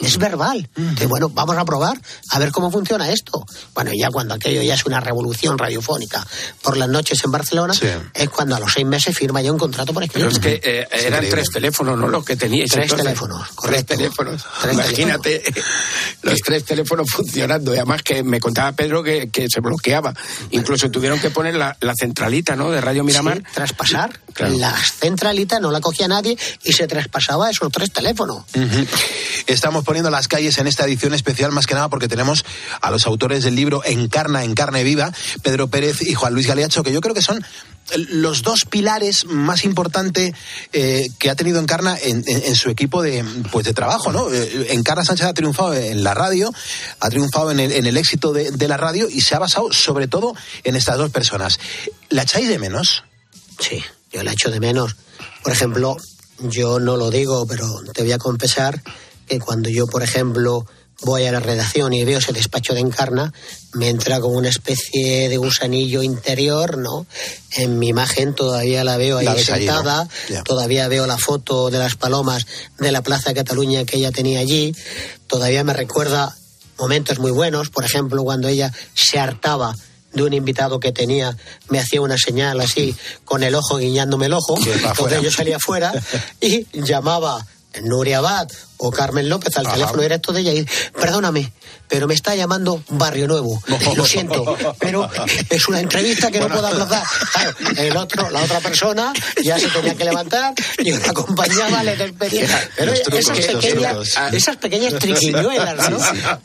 es verbal. bueno, vamos a probar a ver cómo funciona esto. Bueno, ya cuando aquello ya es una revolución radiofónica por las noches en Barcelona, es cuando a los seis meses firma ya un contrato por escrito. Pero es que eh, eran tres teléfonos, ¿no? Los que teníais. Tres teléfonos, correcto. Tres teléfonos. Imagínate los tres teléfonos funcionando. Y además que me contaba Pedro que, se bloqueaba. Incluso tuvieron que poner la, centralita, ¿no? De Radio Miramar. traspasar. La centralita no la cogía nadie y se traspasaba esos tres teléfonos. Estamos poniendo las calles en esta edición especial más que nada porque tenemos a los autores del libro Encarna en carne viva, Pedro Pérez y Juan Luis Galeacho, que yo creo que son los dos pilares más importantes eh, que ha tenido Encarna en, en, su equipo de, pues de trabajo, ¿no? Eh, Encarna Sánchez ha triunfado en la radio, ha triunfado en el, en el éxito de, de, la radio y se ha basado sobre todo en estas dos personas. ¿La echáis de menos? Sí, yo la echo de menos. Por ejemplo, yo no lo digo, pero te voy a confesar que cuando yo, por ejemplo, voy a la redacción y veo ese despacho de Encarna, me entra como una especie de gusanillo interior, ¿no? En mi imagen todavía la veo ahí sentada, todavía veo la foto de las palomas de la Plaza de Cataluña que ella tenía allí, todavía me recuerda momentos muy buenos, por ejemplo, cuando ella se hartaba de un invitado que tenía, me hacía una señal así, con el ojo guiñándome el ojo, entonces yo salía afuera y llamaba Nuria Abad o Carmen López al teléfono directo de ella y perdóname, pero me está llamando Barrio Nuevo. Lo siento, pero es una entrevista que no puedo aplazar. el otro, la otra persona ya se tenía que levantar y una acompañaba le despedía. Pero esas, pequeñas, esas pequeñas triquiñuelas, ¿no?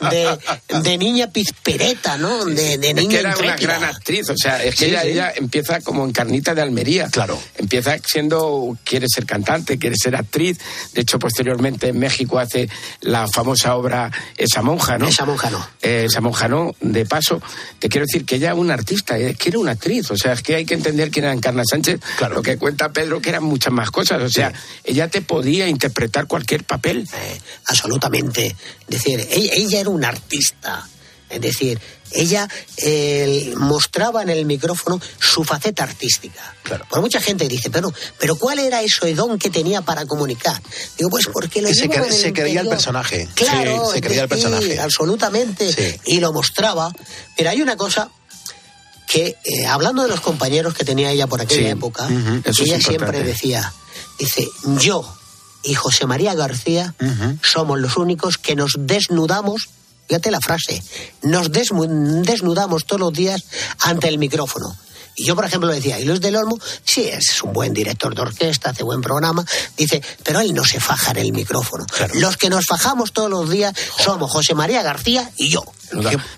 De, de, niña pizpereta, ¿no? De, de niña es que era una gran actriz, o sea, es que ella, ella, empieza como en Carnita de Almería. Claro. Empieza siendo, quiere ser cantante, quiere ser actriz. De hecho, posteriormente en México hace la famosa obra Esa monja, ¿no? Esa monja no. Eh, esa monja no. De paso, te quiero decir que ella es una artista, es que era una actriz. O sea, es que hay que entender quién era Encarna Sánchez. Claro. Lo que cuenta Pedro que eran muchas más cosas. O sea, ella te podía interpretar cualquier papel. Eh, absolutamente. Es decir, ella era una artista. Es decir, ella eh, mostraba en el micrófono su faceta artística. Claro. Por mucha gente dice, pero, pero ¿cuál era ese don que tenía para comunicar? Digo, pues porque lo se, se creía el personaje. Claro, se creía el personaje. absolutamente. Y lo mostraba. Pero hay una cosa que, eh, hablando de los compañeros que tenía ella por aquella época, ella siempre decía, dice, yo y José María García somos los únicos que nos desnudamos Fíjate la frase. Nos desnudamos todos los días ante el micrófono. Y yo, por ejemplo, decía, y Luis del Olmo, sí, es un buen director de orquesta, hace buen programa, dice, pero él no se faja en el micrófono. Los que nos fajamos todos los días somos José María García y yo.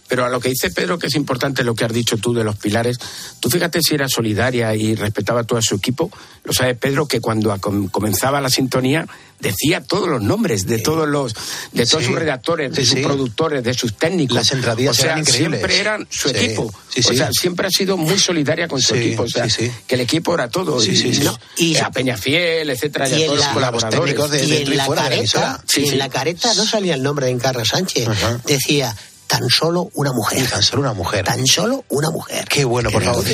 Pero a lo que dice Pedro, que es importante lo que has dicho tú de los pilares, tú fíjate si era solidaria y respetaba a todo su equipo. Lo sabe Pedro que cuando comenzaba la sintonía decía todos los nombres de todos los de todos sus redactores, de sus productores, de sus técnicos. Las entradillas o sea, eran siempre eran su equipo. o sea, siempre ha sido muy solidaria con su equipo. O sea, que el equipo era todo. y, a Peñafiel, etcétera, y, a todos los colaboradores. De, y en, la careta, en la careta no salía el nombre de Encarna Sánchez. Decía tan solo una mujer. Tan solo una mujer. Tan solo una mujer. Qué bueno, por favor.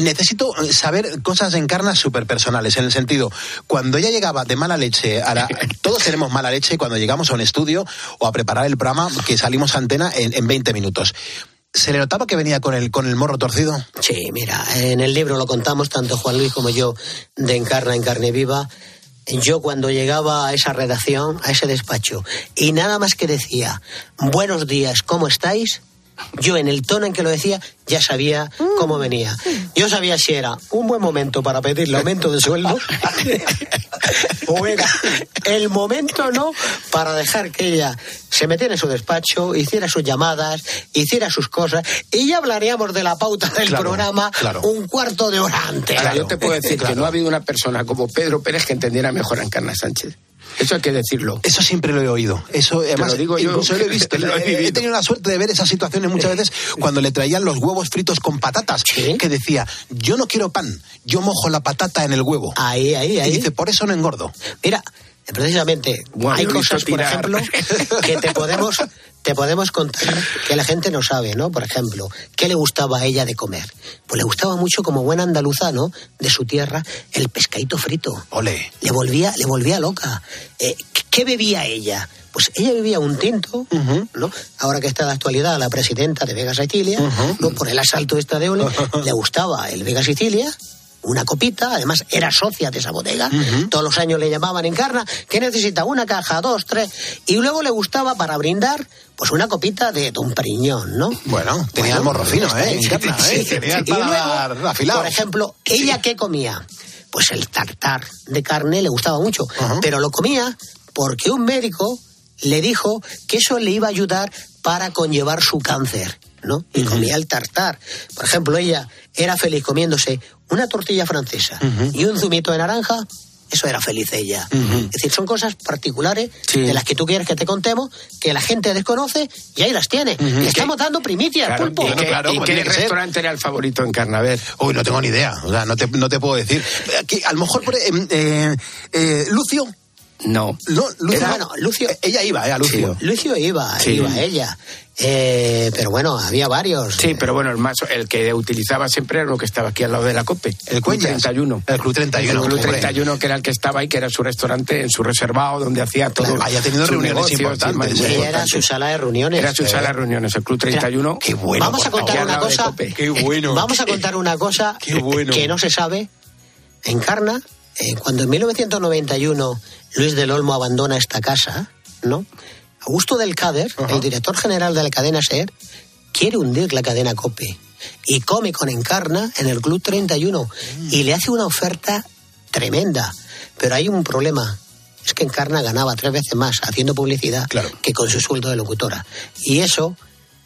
Necesito saber cosas de Encarna súper personales, en el sentido, cuando ella llegaba de mala leche a la... Todos tenemos mala leche cuando llegamos a un estudio o a preparar el programa que salimos a antena en, en 20 minutos. ¿Se le notaba que venía con el, con el morro torcido? Sí, mira, en el libro lo contamos tanto Juan Luis como yo de Encarna en carne viva yo cuando llegaba a esa redacción, a ese despacho, y nada más que decía, buenos días, ¿cómo estáis? Yo en el tono en que lo decía ya sabía cómo venía. Yo sabía si era un buen momento para pedirle aumento de sueldo o era el momento no para dejar que ella se metiera en su despacho, hiciera sus llamadas, hiciera sus cosas y ya hablaríamos de la pauta del programa un cuarto de hora antes. yo te puedo decir que no ha habido una persona como Pedro Pérez que entendiera mejor a Encarna Sánchez. Eso hay que decirlo. Eso siempre lo he oído. Eso, además, lo digo yo, incluso lo he visto. lo he tenido la suerte de ver esas situaciones muchas veces cuando le traían los huevos fritos con patatas. Que decía, yo no quiero pan, yo mojo la patata en el huevo. Ahí, ahí, ahí. Y dice, por eso no engordo. Mira, precisamente, hay cosas, por ejemplo, que te podemos, te podemos contar que la gente no sabe, ¿no? Por ejemplo, ¿qué le gustaba a ella de comer? Pues le gustaba mucho, como buena andaluza, ¿no? De su tierra, el pescadito frito. Ole. Le volvía, le volvía loca. Eh, ¿qué- ¿Qué bebía ella? Pues ella bebía un tinto, ¿no? Ahora que está de actualidad la presidenta de Vega Sicilia, ¿no? por el asalto esta de Ole, le gustaba el Vega Sicilia, una copita, además era socia de esa bodega, todos los años le llamaban Encarna, que necesita una caja, dos, tres, y luego le gustaba para brindar, pues una copita de Don Periñón, ¿no? Bueno, tenía el morro fino, ¿eh? Encarna, ¿eh? Tenía el Y luego, afilado. por ejemplo, ¿ella qué comía? Pues el tartar de carne le gustaba mucho, pero lo comía porque un médico le dijo que eso le iba a ayudar para conllevar su cáncer, ¿no? Y comía el tartar. Por ejemplo, ella era feliz comiéndose una tortilla francesa y un zumito de naranja. Eso era feliz ella. Es decir, son cosas particulares de las que tú quieres que te contemos, que la gente desconoce y ahí las tiene. Estamos dando primicias, Claro, pulpo. ¿Y qué, claro, y qué ser. restaurante era el favorito en Carnaver? Uy, no tengo ni idea. O sea, no te, no te puedo decir. Que a lo mejor, por, eh, eh, eh, Lucio. No. No, Lucio. Era- bueno, Lucio- Eh, Ella iba, ¿eh? A Lucio. Lucio iba, Sí. iba ella. Eh, pero bueno, había varios. Sí, pero bueno, el más el que utilizaba siempre era lo que estaba aquí al lado de la COPE. El Club Cuellas. 31. El Club 31, El Club hombre. 31, que era el que estaba ahí, que era su restaurante en su reservado, donde hacía todo. Claro, haya tenido reuniones negocios, importantes, sí, ¿eh? Ella era su sala de reuniones. Era su sala de reuniones, el Club 31. Qué bueno. Vamos a contar una cosa. Qué bueno. Vamos a contar una cosa Qué bueno. que no se sabe. Encarna, eh, cuando en 1991 Luis del Olmo abandona esta casa, ¿no? Augusto del Cader, el director general de la cadena SER, quiere hundir la cadena COPE y come con Encarna en el Club 31 y le hace una oferta tremenda. Pero hay un problema. Es que Encarna ganaba tres veces más haciendo publicidad Claro. que con su sueldo de locutora. Y eso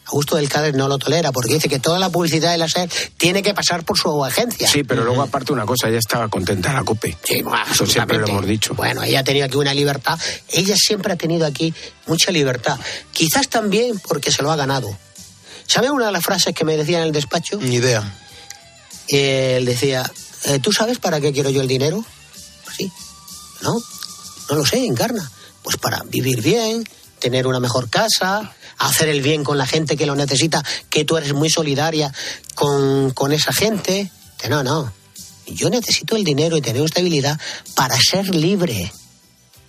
Augusto del Cader no lo tolera porque dice que toda la publicidad de la SER tiene que pasar por su agencia. Sí, pero luego aparte una cosa, ella estaba contenta la COPE. Sí, bueno, Eso siempre lo hemos dicho. Bueno, ella ha tenido aquí una libertad. Ella siempre ha tenido aquí mucha libertad. Quizás también porque se lo ha ganado. ¿Sabe una de las frases que me decía en el despacho? Ni idea. Él decía, eh, ¿tú sabes para qué quiero yo el dinero? Pues sí. No, no lo sé, encarna. Pues para vivir bien, tener una mejor casa, hacer el bien con la gente que lo necesita, que tú eres muy solidaria con, con esa gente. Que no, no. Yo necesito el dinero y tener estabilidad para ser libre.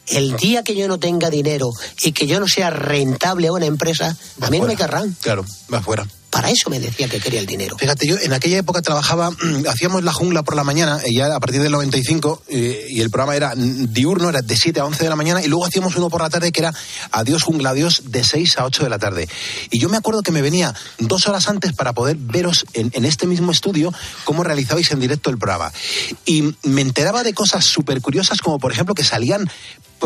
El día que yo no tenga dinero y que yo no sea rentable a una empresa, a mí no me querrán. Claro, va fuera. Para eso me decía que quería el dinero. Fíjate, yo en aquella época trabajaba, hacíamos la jungla por la mañana, y ya a partir del 95, eh, y el programa era mm, diurno, era de 7 a 11 de la mañana, y luego hacíamos uno por la tarde que era Adiós Jungla, Adiós, de 6 a 8 de la tarde. Y yo me acuerdo que me venía dos horas antes para poder veros en, en este mismo estudio cómo realizabais en directo el programa. Y me enteraba de cosas súper curiosas, como por ejemplo que salían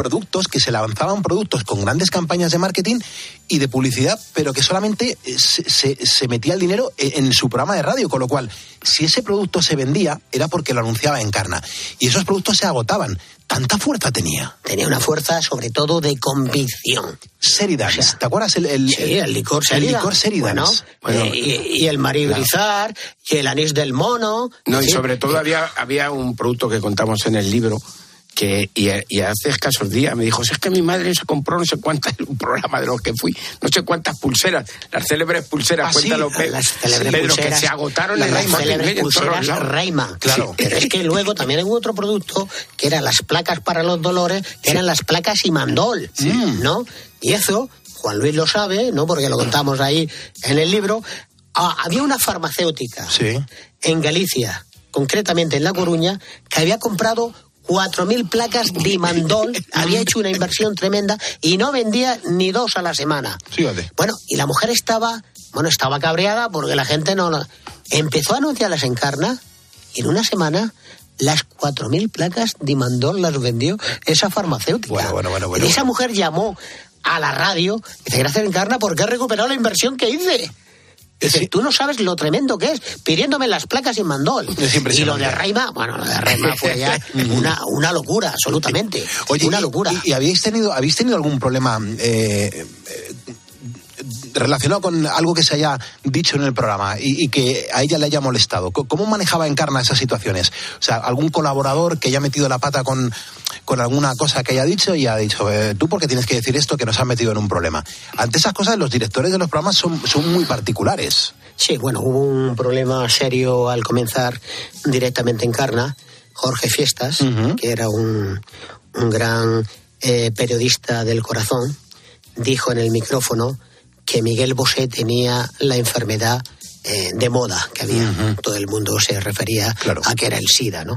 productos, que se lanzaban productos con grandes campañas de marketing y de publicidad, pero que solamente eh, se, se- se metía el dinero en, en su programa de radio, con lo cual, si ese producto se vendía, era porque lo anunciaba Encarna. Y esos productos se agotaban. ¿Tanta fuerza tenía? Tenía una fuerza sobre todo de convicción. Seridans, ¿te acuerdas? El, el, Sí, el licor El Seridans. licor Seridans. Bueno, eh, y, y el maribrizar, y el anís del mono. No, y Sí. sobre todo había, había un producto que contamos en el libro que y, y hace escasos días me dijo, "Si es que mi madre se compró no sé cuántas, un programa de los que fui, no sé cuántas pulseras, las célebres pulseras, Ah, sí, cuéntalo, Pe- las célebres Pedro, pulseras, que se agotaron las Rayman, célebres pulseras. Rayman. Claro. Pero es que luego también hubo otro producto que eran las placas para los dolores, que eran las placas Imandol, ¿no? Y eso, Juan Luis lo sabe, ¿no? Porque lo contamos ahí en el libro. Ah, había una farmacéutica Sí. en Galicia, concretamente en La Coruña, que había comprado 4.000 placas de Imandol, había hecho una inversión tremenda y no vendía ni dos a la semana. Fíjate. Bueno, y la mujer estaba, bueno, estaba cabreada porque la gente no... la- Empezó a anunciarlas en Carna y en una semana las 4.000 placas de Imandol las vendió esa farmacéutica. Bueno, bueno, bueno, bueno, y esa mujer llamó a la radio y dice, gracias Encarna porque he recuperado la inversión que hice. Dice, Tú no sabes lo tremendo que es, pidiéndome las placas sin mandol. y lo de Reima, bueno, lo de Reima fue ya una, una locura, absolutamente. Oye, una locura. ¿Y, y habéis tenido habéis tenido algún problema eh, eh, relacionado con algo que se haya dicho en el programa y, y que a ella le haya molestado? ¿Cómo manejaba Encarna esas situaciones? O sea, algún colaborador que haya metido la pata con, con alguna cosa que haya dicho y ha dicho, eh, tú porque tienes que decir esto que nos han metido en un problema. Ante esas cosas, los directores de los programas son, son muy particulares. Sí, bueno, hubo un problema serio al comenzar directamente en Carna. Jorge Fiestas, que era un, un gran eh, periodista del corazón, dijo en el micrófono que Miguel Bosé tenía la enfermedad eh, de moda que había. Todo el mundo se refería a que era el SIDA, ¿no?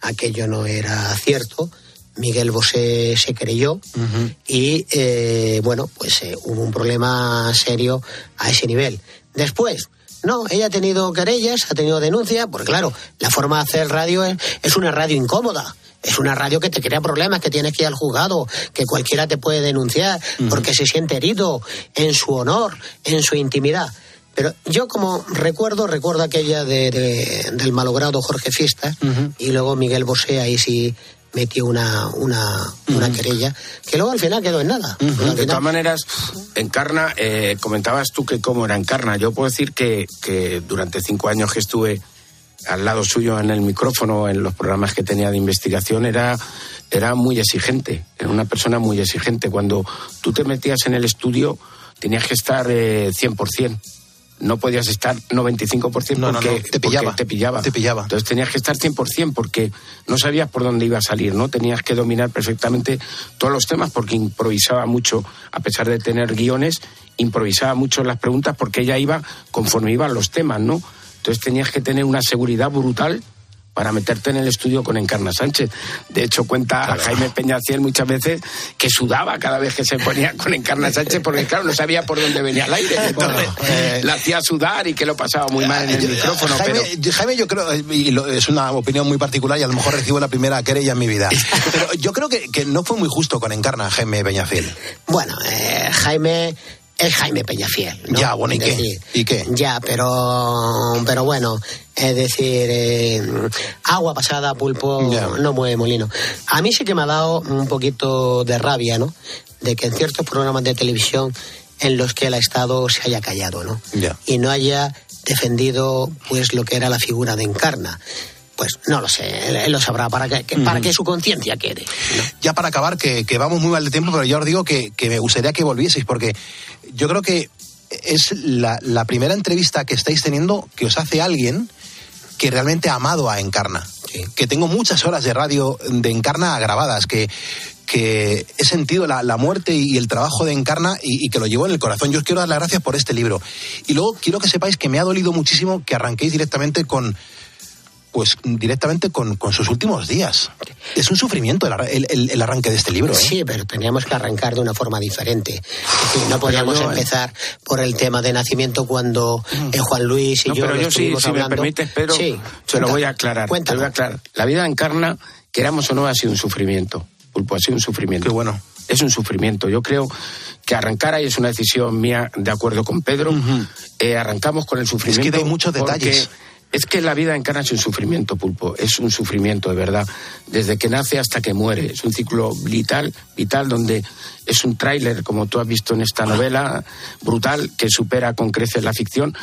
Aquello no era cierto. Miguel Bosé se creyó y, eh, bueno, pues eh, hubo un problema serio a ese nivel. Después, no, ella ha tenido querellas, ha tenido denuncias, porque claro, la forma de hacer radio es, es una radio incómoda. Es una radio que te crea problemas, que tienes que ir al juzgado, que cualquiera te puede denunciar, porque se siente herido en su honor, en su intimidad. Pero yo como recuerdo, recuerdo aquella de, de- del malogrado Jorge Fiesta y luego Miguel Bosé ahí sí metió una, una, una querella, que luego al final quedó en nada. De final- todas maneras, Encarna, eh, comentabas tú que cómo era Encarna. Yo puedo decir que, que durante cinco años que estuve al lado suyo en el micrófono, en los programas que tenía de investigación, era, era muy exigente. Era una persona muy exigente. Cuando tú te metías en el estudio, tenías que estar eh, 100%. No podías estar 95% porque, No, no, no, te porque pillaba. te pillaba. Te pillaba. Entonces tenías que estar 100% porque no sabías por dónde iba a salir, ¿no? Tenías que dominar perfectamente todos los temas porque improvisaba mucho, a pesar de tener guiones, improvisaba mucho las preguntas porque ella iba conforme iban los temas, ¿no? Entonces tenías que tener una seguridad brutal para meterte en el estudio con Encarna Sánchez. De hecho, cuenta Jaime Peñaciel muchas veces que sudaba cada vez que se ponía con Encarna Sánchez porque, claro, no sabía por dónde venía el aire. Entonces, la hacía sudar y que lo pasaba muy mal en el Yo- micrófono. Jaime, pero... yo- Jaime, yo creo, y lo- es una opinión muy particular y a lo mejor recibo la primera querella en mi vida. Pero yo creo que, que no fue muy justo con Encarna, Jaime Peñafiel. Bueno, eh, Jaime es Jaime Peñafiel. ¿no? Ya, bueno, ¿y qué? decir, ¿Y qué? Ya, pero, pero bueno, es decir, eh, agua pasada, pulpo, no mueve molino. A mí sí que me ha dado un poquito de rabia, ¿no? De que en ciertos programas de televisión en los que ha estado se haya callado, ¿no? Ya. Y no haya defendido, pues, lo que era la figura de Encarna. Pues no lo sé, él, él lo sabrá para que, que- para que su conciencia quede. Ya para acabar, que, que vamos muy mal de tiempo, pero yo os digo que, que me gustaría que volvieseis, porque yo creo que es la, la primera entrevista que estáis teniendo que os hace alguien que realmente ha amado a Encarna. Que tengo muchas horas de radio de Encarna grabadas, que, que he sentido la, la muerte y el trabajo de Encarna y, y que lo llevo en el corazón. Yo os quiero dar las gracias por este libro. Y luego quiero que sepáis que me ha dolido muchísimo que arranquéis directamente con, pues directamente con, con sus últimos días. Es un sufrimiento el, el- arranque de este libro. ¿eh? Sí, pero teníamos que arrancar de una forma diferente. Es decir, no podíamos eh, empezar por el tema de nacimiento cuando eh, Juan Luis y No, yo pero lo yo sí, estuvimos si me permites, Pedro, Sí, se lo voy a aclarar. Te lo voy a aclarar. La vida encarna, queramos o no, ha sido un sufrimiento. Pulpo, ha sido un sufrimiento. Qué bueno. Es un sufrimiento. Yo creo que arrancar ahí es una decisión mía, de acuerdo con Pedro. Eh, arrancamos con el sufrimiento. que hay muchos porque detalles. Es que la vida encarna es un sufrimiento, Pulpo. Es un sufrimiento, de verdad. Desde que nace hasta que muere. Es un ciclo vital, vital donde es un tráiler, como tú has visto en esta novela, brutal, que supera con creces la ficción.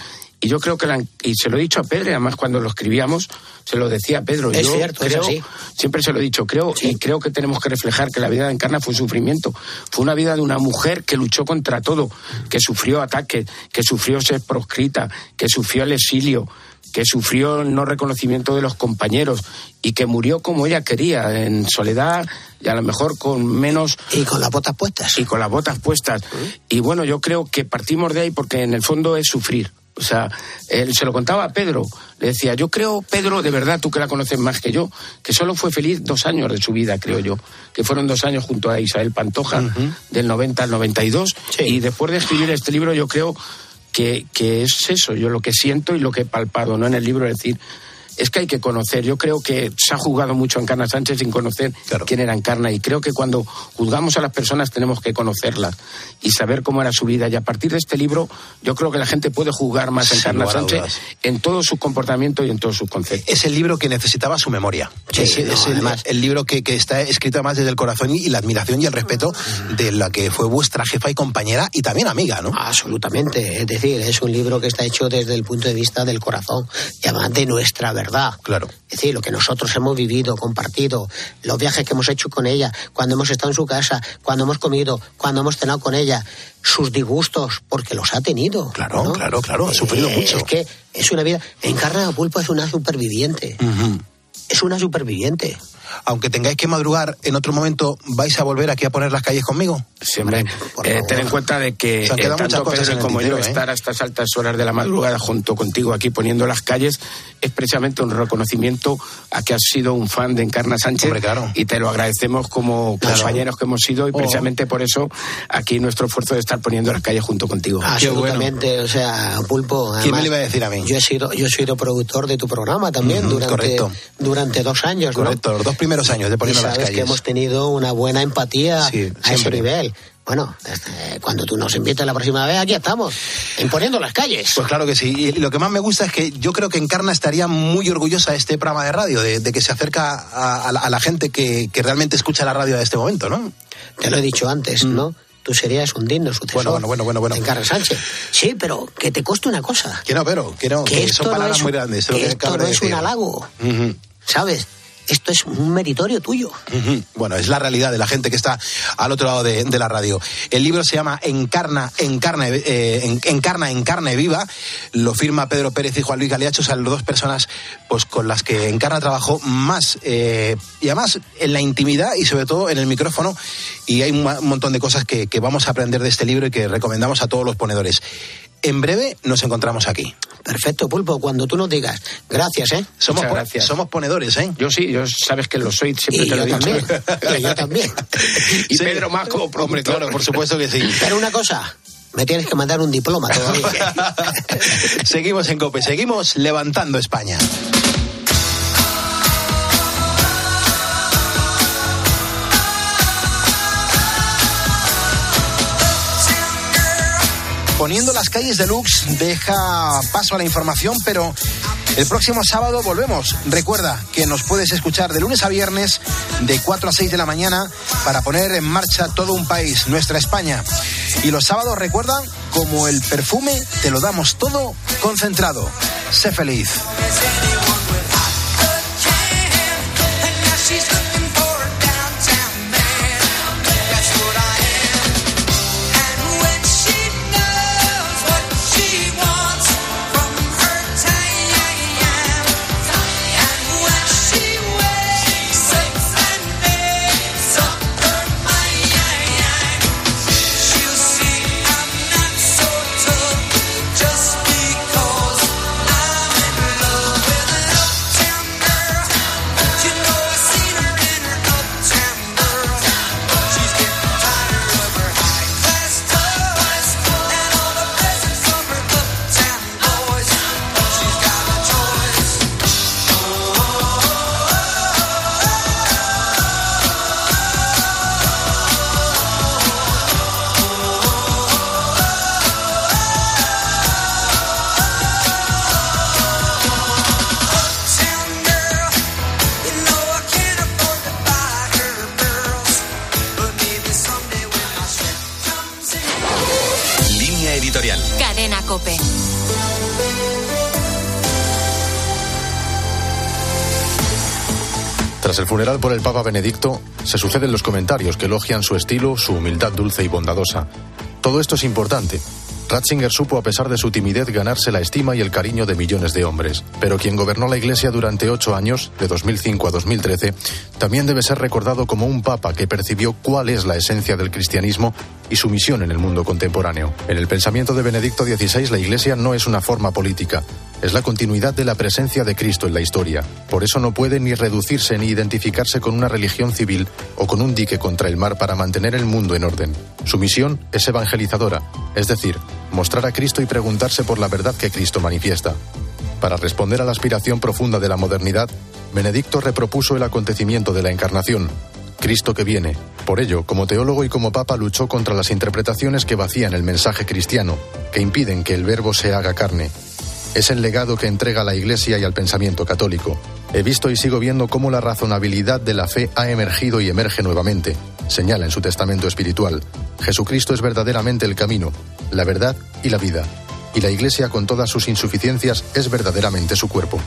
Y yo creo que, la- y se lo he dicho a Pedro, además cuando lo escribíamos, se lo decía a Pedro. Es yo cierto, creo, así. siempre se lo he dicho, creo, y creo que tenemos que reflejar que la vida de Encarna fue un sufrimiento. Fue una vida de una mujer que luchó contra todo, que sufrió ataques, que sufrió ser proscrita, que sufrió el exilio, que sufrió el no reconocimiento de los compañeros y que murió como ella quería, en soledad y a lo mejor con menos... Y con las botas puestas. Y con las botas puestas. Y bueno, yo creo que partimos de ahí porque en el fondo es sufrir. O sea, él se lo contaba a Pedro. Le decía, yo creo, Pedro, de verdad, tú que la conoces más que yo, que solo fue feliz dos años de su vida, creo yo. Que fueron dos años junto a Isabel Pantoja, del 90 al 92. Y después de escribir este libro, yo creo que, que es eso, yo lo que siento y lo que he palpado, ¿no? En el libro, es decir, es que hay que conocer. Yo creo que se ha juzgado mucho a Encarna Sánchez sin conocer quién era Encarna y creo que cuando juzgamos a las personas tenemos que conocerlas y saber cómo era su vida y a partir de este libro yo creo que la gente puede juzgar más a Encarna Sánchez en todo su comportamiento y en todos sus conceptos. Es el libro que necesitaba su memoria. es, el, libro que, está escrito más desde el corazón y, la admiración y el respeto de la que fue vuestra jefa y compañera y también amiga, ¿no? Absolutamente. Es decir, es un libro que está hecho desde el punto de vista del corazón y además de nuestra verdad. Claro. Es decir, lo que nosotros hemos vivido, compartido, los viajes que hemos hecho con ella, cuando hemos estado en su casa, cuando hemos comido, cuando hemos cenado con ella, sus disgustos, porque los ha tenido. Claro, claro, claro, ha sufrido eh, mucho. Es que es una vida. Encarna Pulpo es una superviviente. Es una superviviente aunque tengáis que madrugar en otro momento, ¿vais a volver aquí a poner las calles conmigo? Siempre. Eh, ten en cuenta de que eh, tanto Pedro como yo ¿eh? estar a estas altas horas de la madrugada junto contigo aquí poniendo las calles es precisamente un reconocimiento a que has sido un fan de Encarna Sánchez y te lo agradecemos como compañeros que hemos sido y oh. precisamente por eso aquí nuestro esfuerzo de estar poniendo las calles junto contigo. Absolutamente, o sea, Pulpo. ¿Quién me lo iba a decir a mí? Yo he sido, yo he sido productor de tu programa también durante, durante dos años. Correcto, los dos primeros años de poniendo las calles. que hemos tenido una buena empatía a ese nivel. Bueno, cuando tú nos invites la próxima vez, aquí estamos, imponiendo las calles. Pues claro que sí. Y lo que más me gusta es que yo creo que Encarna estaría muy orgullosa de este programa de radio, de, que se acerca a, la, gente que, realmente escucha la radio a este momento, ¿no? Te lo he dicho antes, mm. ¿no? tú serías un digno sucesor. Bueno, bueno, bueno, bueno. Encarna Sánchez. Sí, pero que te coste una cosa. Que no, pero, que no, que, son palabras muy grandes. Que, esto no es un halago. ¿Sabes? Esto es un meritorio tuyo. Bueno, es la realidad de la gente que está al otro lado de, la radio. El libro se llama Encarna, Encarna, eh, Encarna, Encarne Viva. Lo firma Pedro Pérez y Juan Luis Galeacho, o las dos personas pues, con las que Encarna trabajó más eh, y además en la intimidad y sobre todo en el micrófono. Y hay un montón de cosas que, que vamos a aprender de este libro y que recomendamos a todos los ponedores en breve nos encontramos aquí. Perfecto, Pulpo, cuando tú nos digas. Gracias, ¿eh? Somos, gracias. somos ponedores, ¿eh? Yo sí, yo sabes que lo soy, siempre te lo he dicho. También. yo también. y Pedro más como Hombre, claro, por supuesto que sí. Pero una cosa, me tienes que mandar un diploma todavía. seguimos en COPE, seguimos levantando España. Poniendo las calles de Lux deja paso a la información, pero el próximo sábado volvemos. Recuerda que nos puedes escuchar de lunes a viernes de 4 a 6 de la mañana para poner en marcha todo un país, nuestra España. Y los sábados, recuerda, como el perfume, te lo damos todo concentrado. Sé feliz. Funeral por el Papa Benedicto, se suceden los comentarios que elogian su estilo, su humildad dulce y bondadosa. Todo esto es importante, Ratzinger supo, a pesar de su timidez, ganarse la estima y el cariño de millones de hombres. Pero quien gobernó la Iglesia durante ocho años, de 2005 a 2013, también debe ser recordado como un papa que percibió cuál es la esencia del cristianismo y su misión en el mundo contemporáneo. En el pensamiento de Benedicto XVI, la Iglesia no es una forma política, es la continuidad de la presencia de Cristo en la historia. Por eso no puede ni reducirse ni identificarse con una religión civil o con un dique contra el mar para mantener el mundo en orden. Su misión es evangelizadora, es decir, mostrar a Cristo y preguntarse por la verdad que Cristo manifiesta. Para responder a la aspiración profunda de la modernidad, Benedicto repropuso el acontecimiento de la Encarnación, Cristo que viene. Por ello, como teólogo y como papa, luchó contra las interpretaciones que vacían el mensaje cristiano, que impiden que el verbo se haga carne. Es el legado que entrega a la Iglesia y al pensamiento católico. He visto y sigo viendo cómo la razonabilidad de la fe ha emergido y emerge nuevamente. Señala en su testamento espiritual, Jesucristo es verdaderamente el camino, la verdad y la vida. Y la Iglesia, con todas sus insuficiencias, es verdaderamente su cuerpo.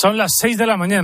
Son las 6 de la mañana.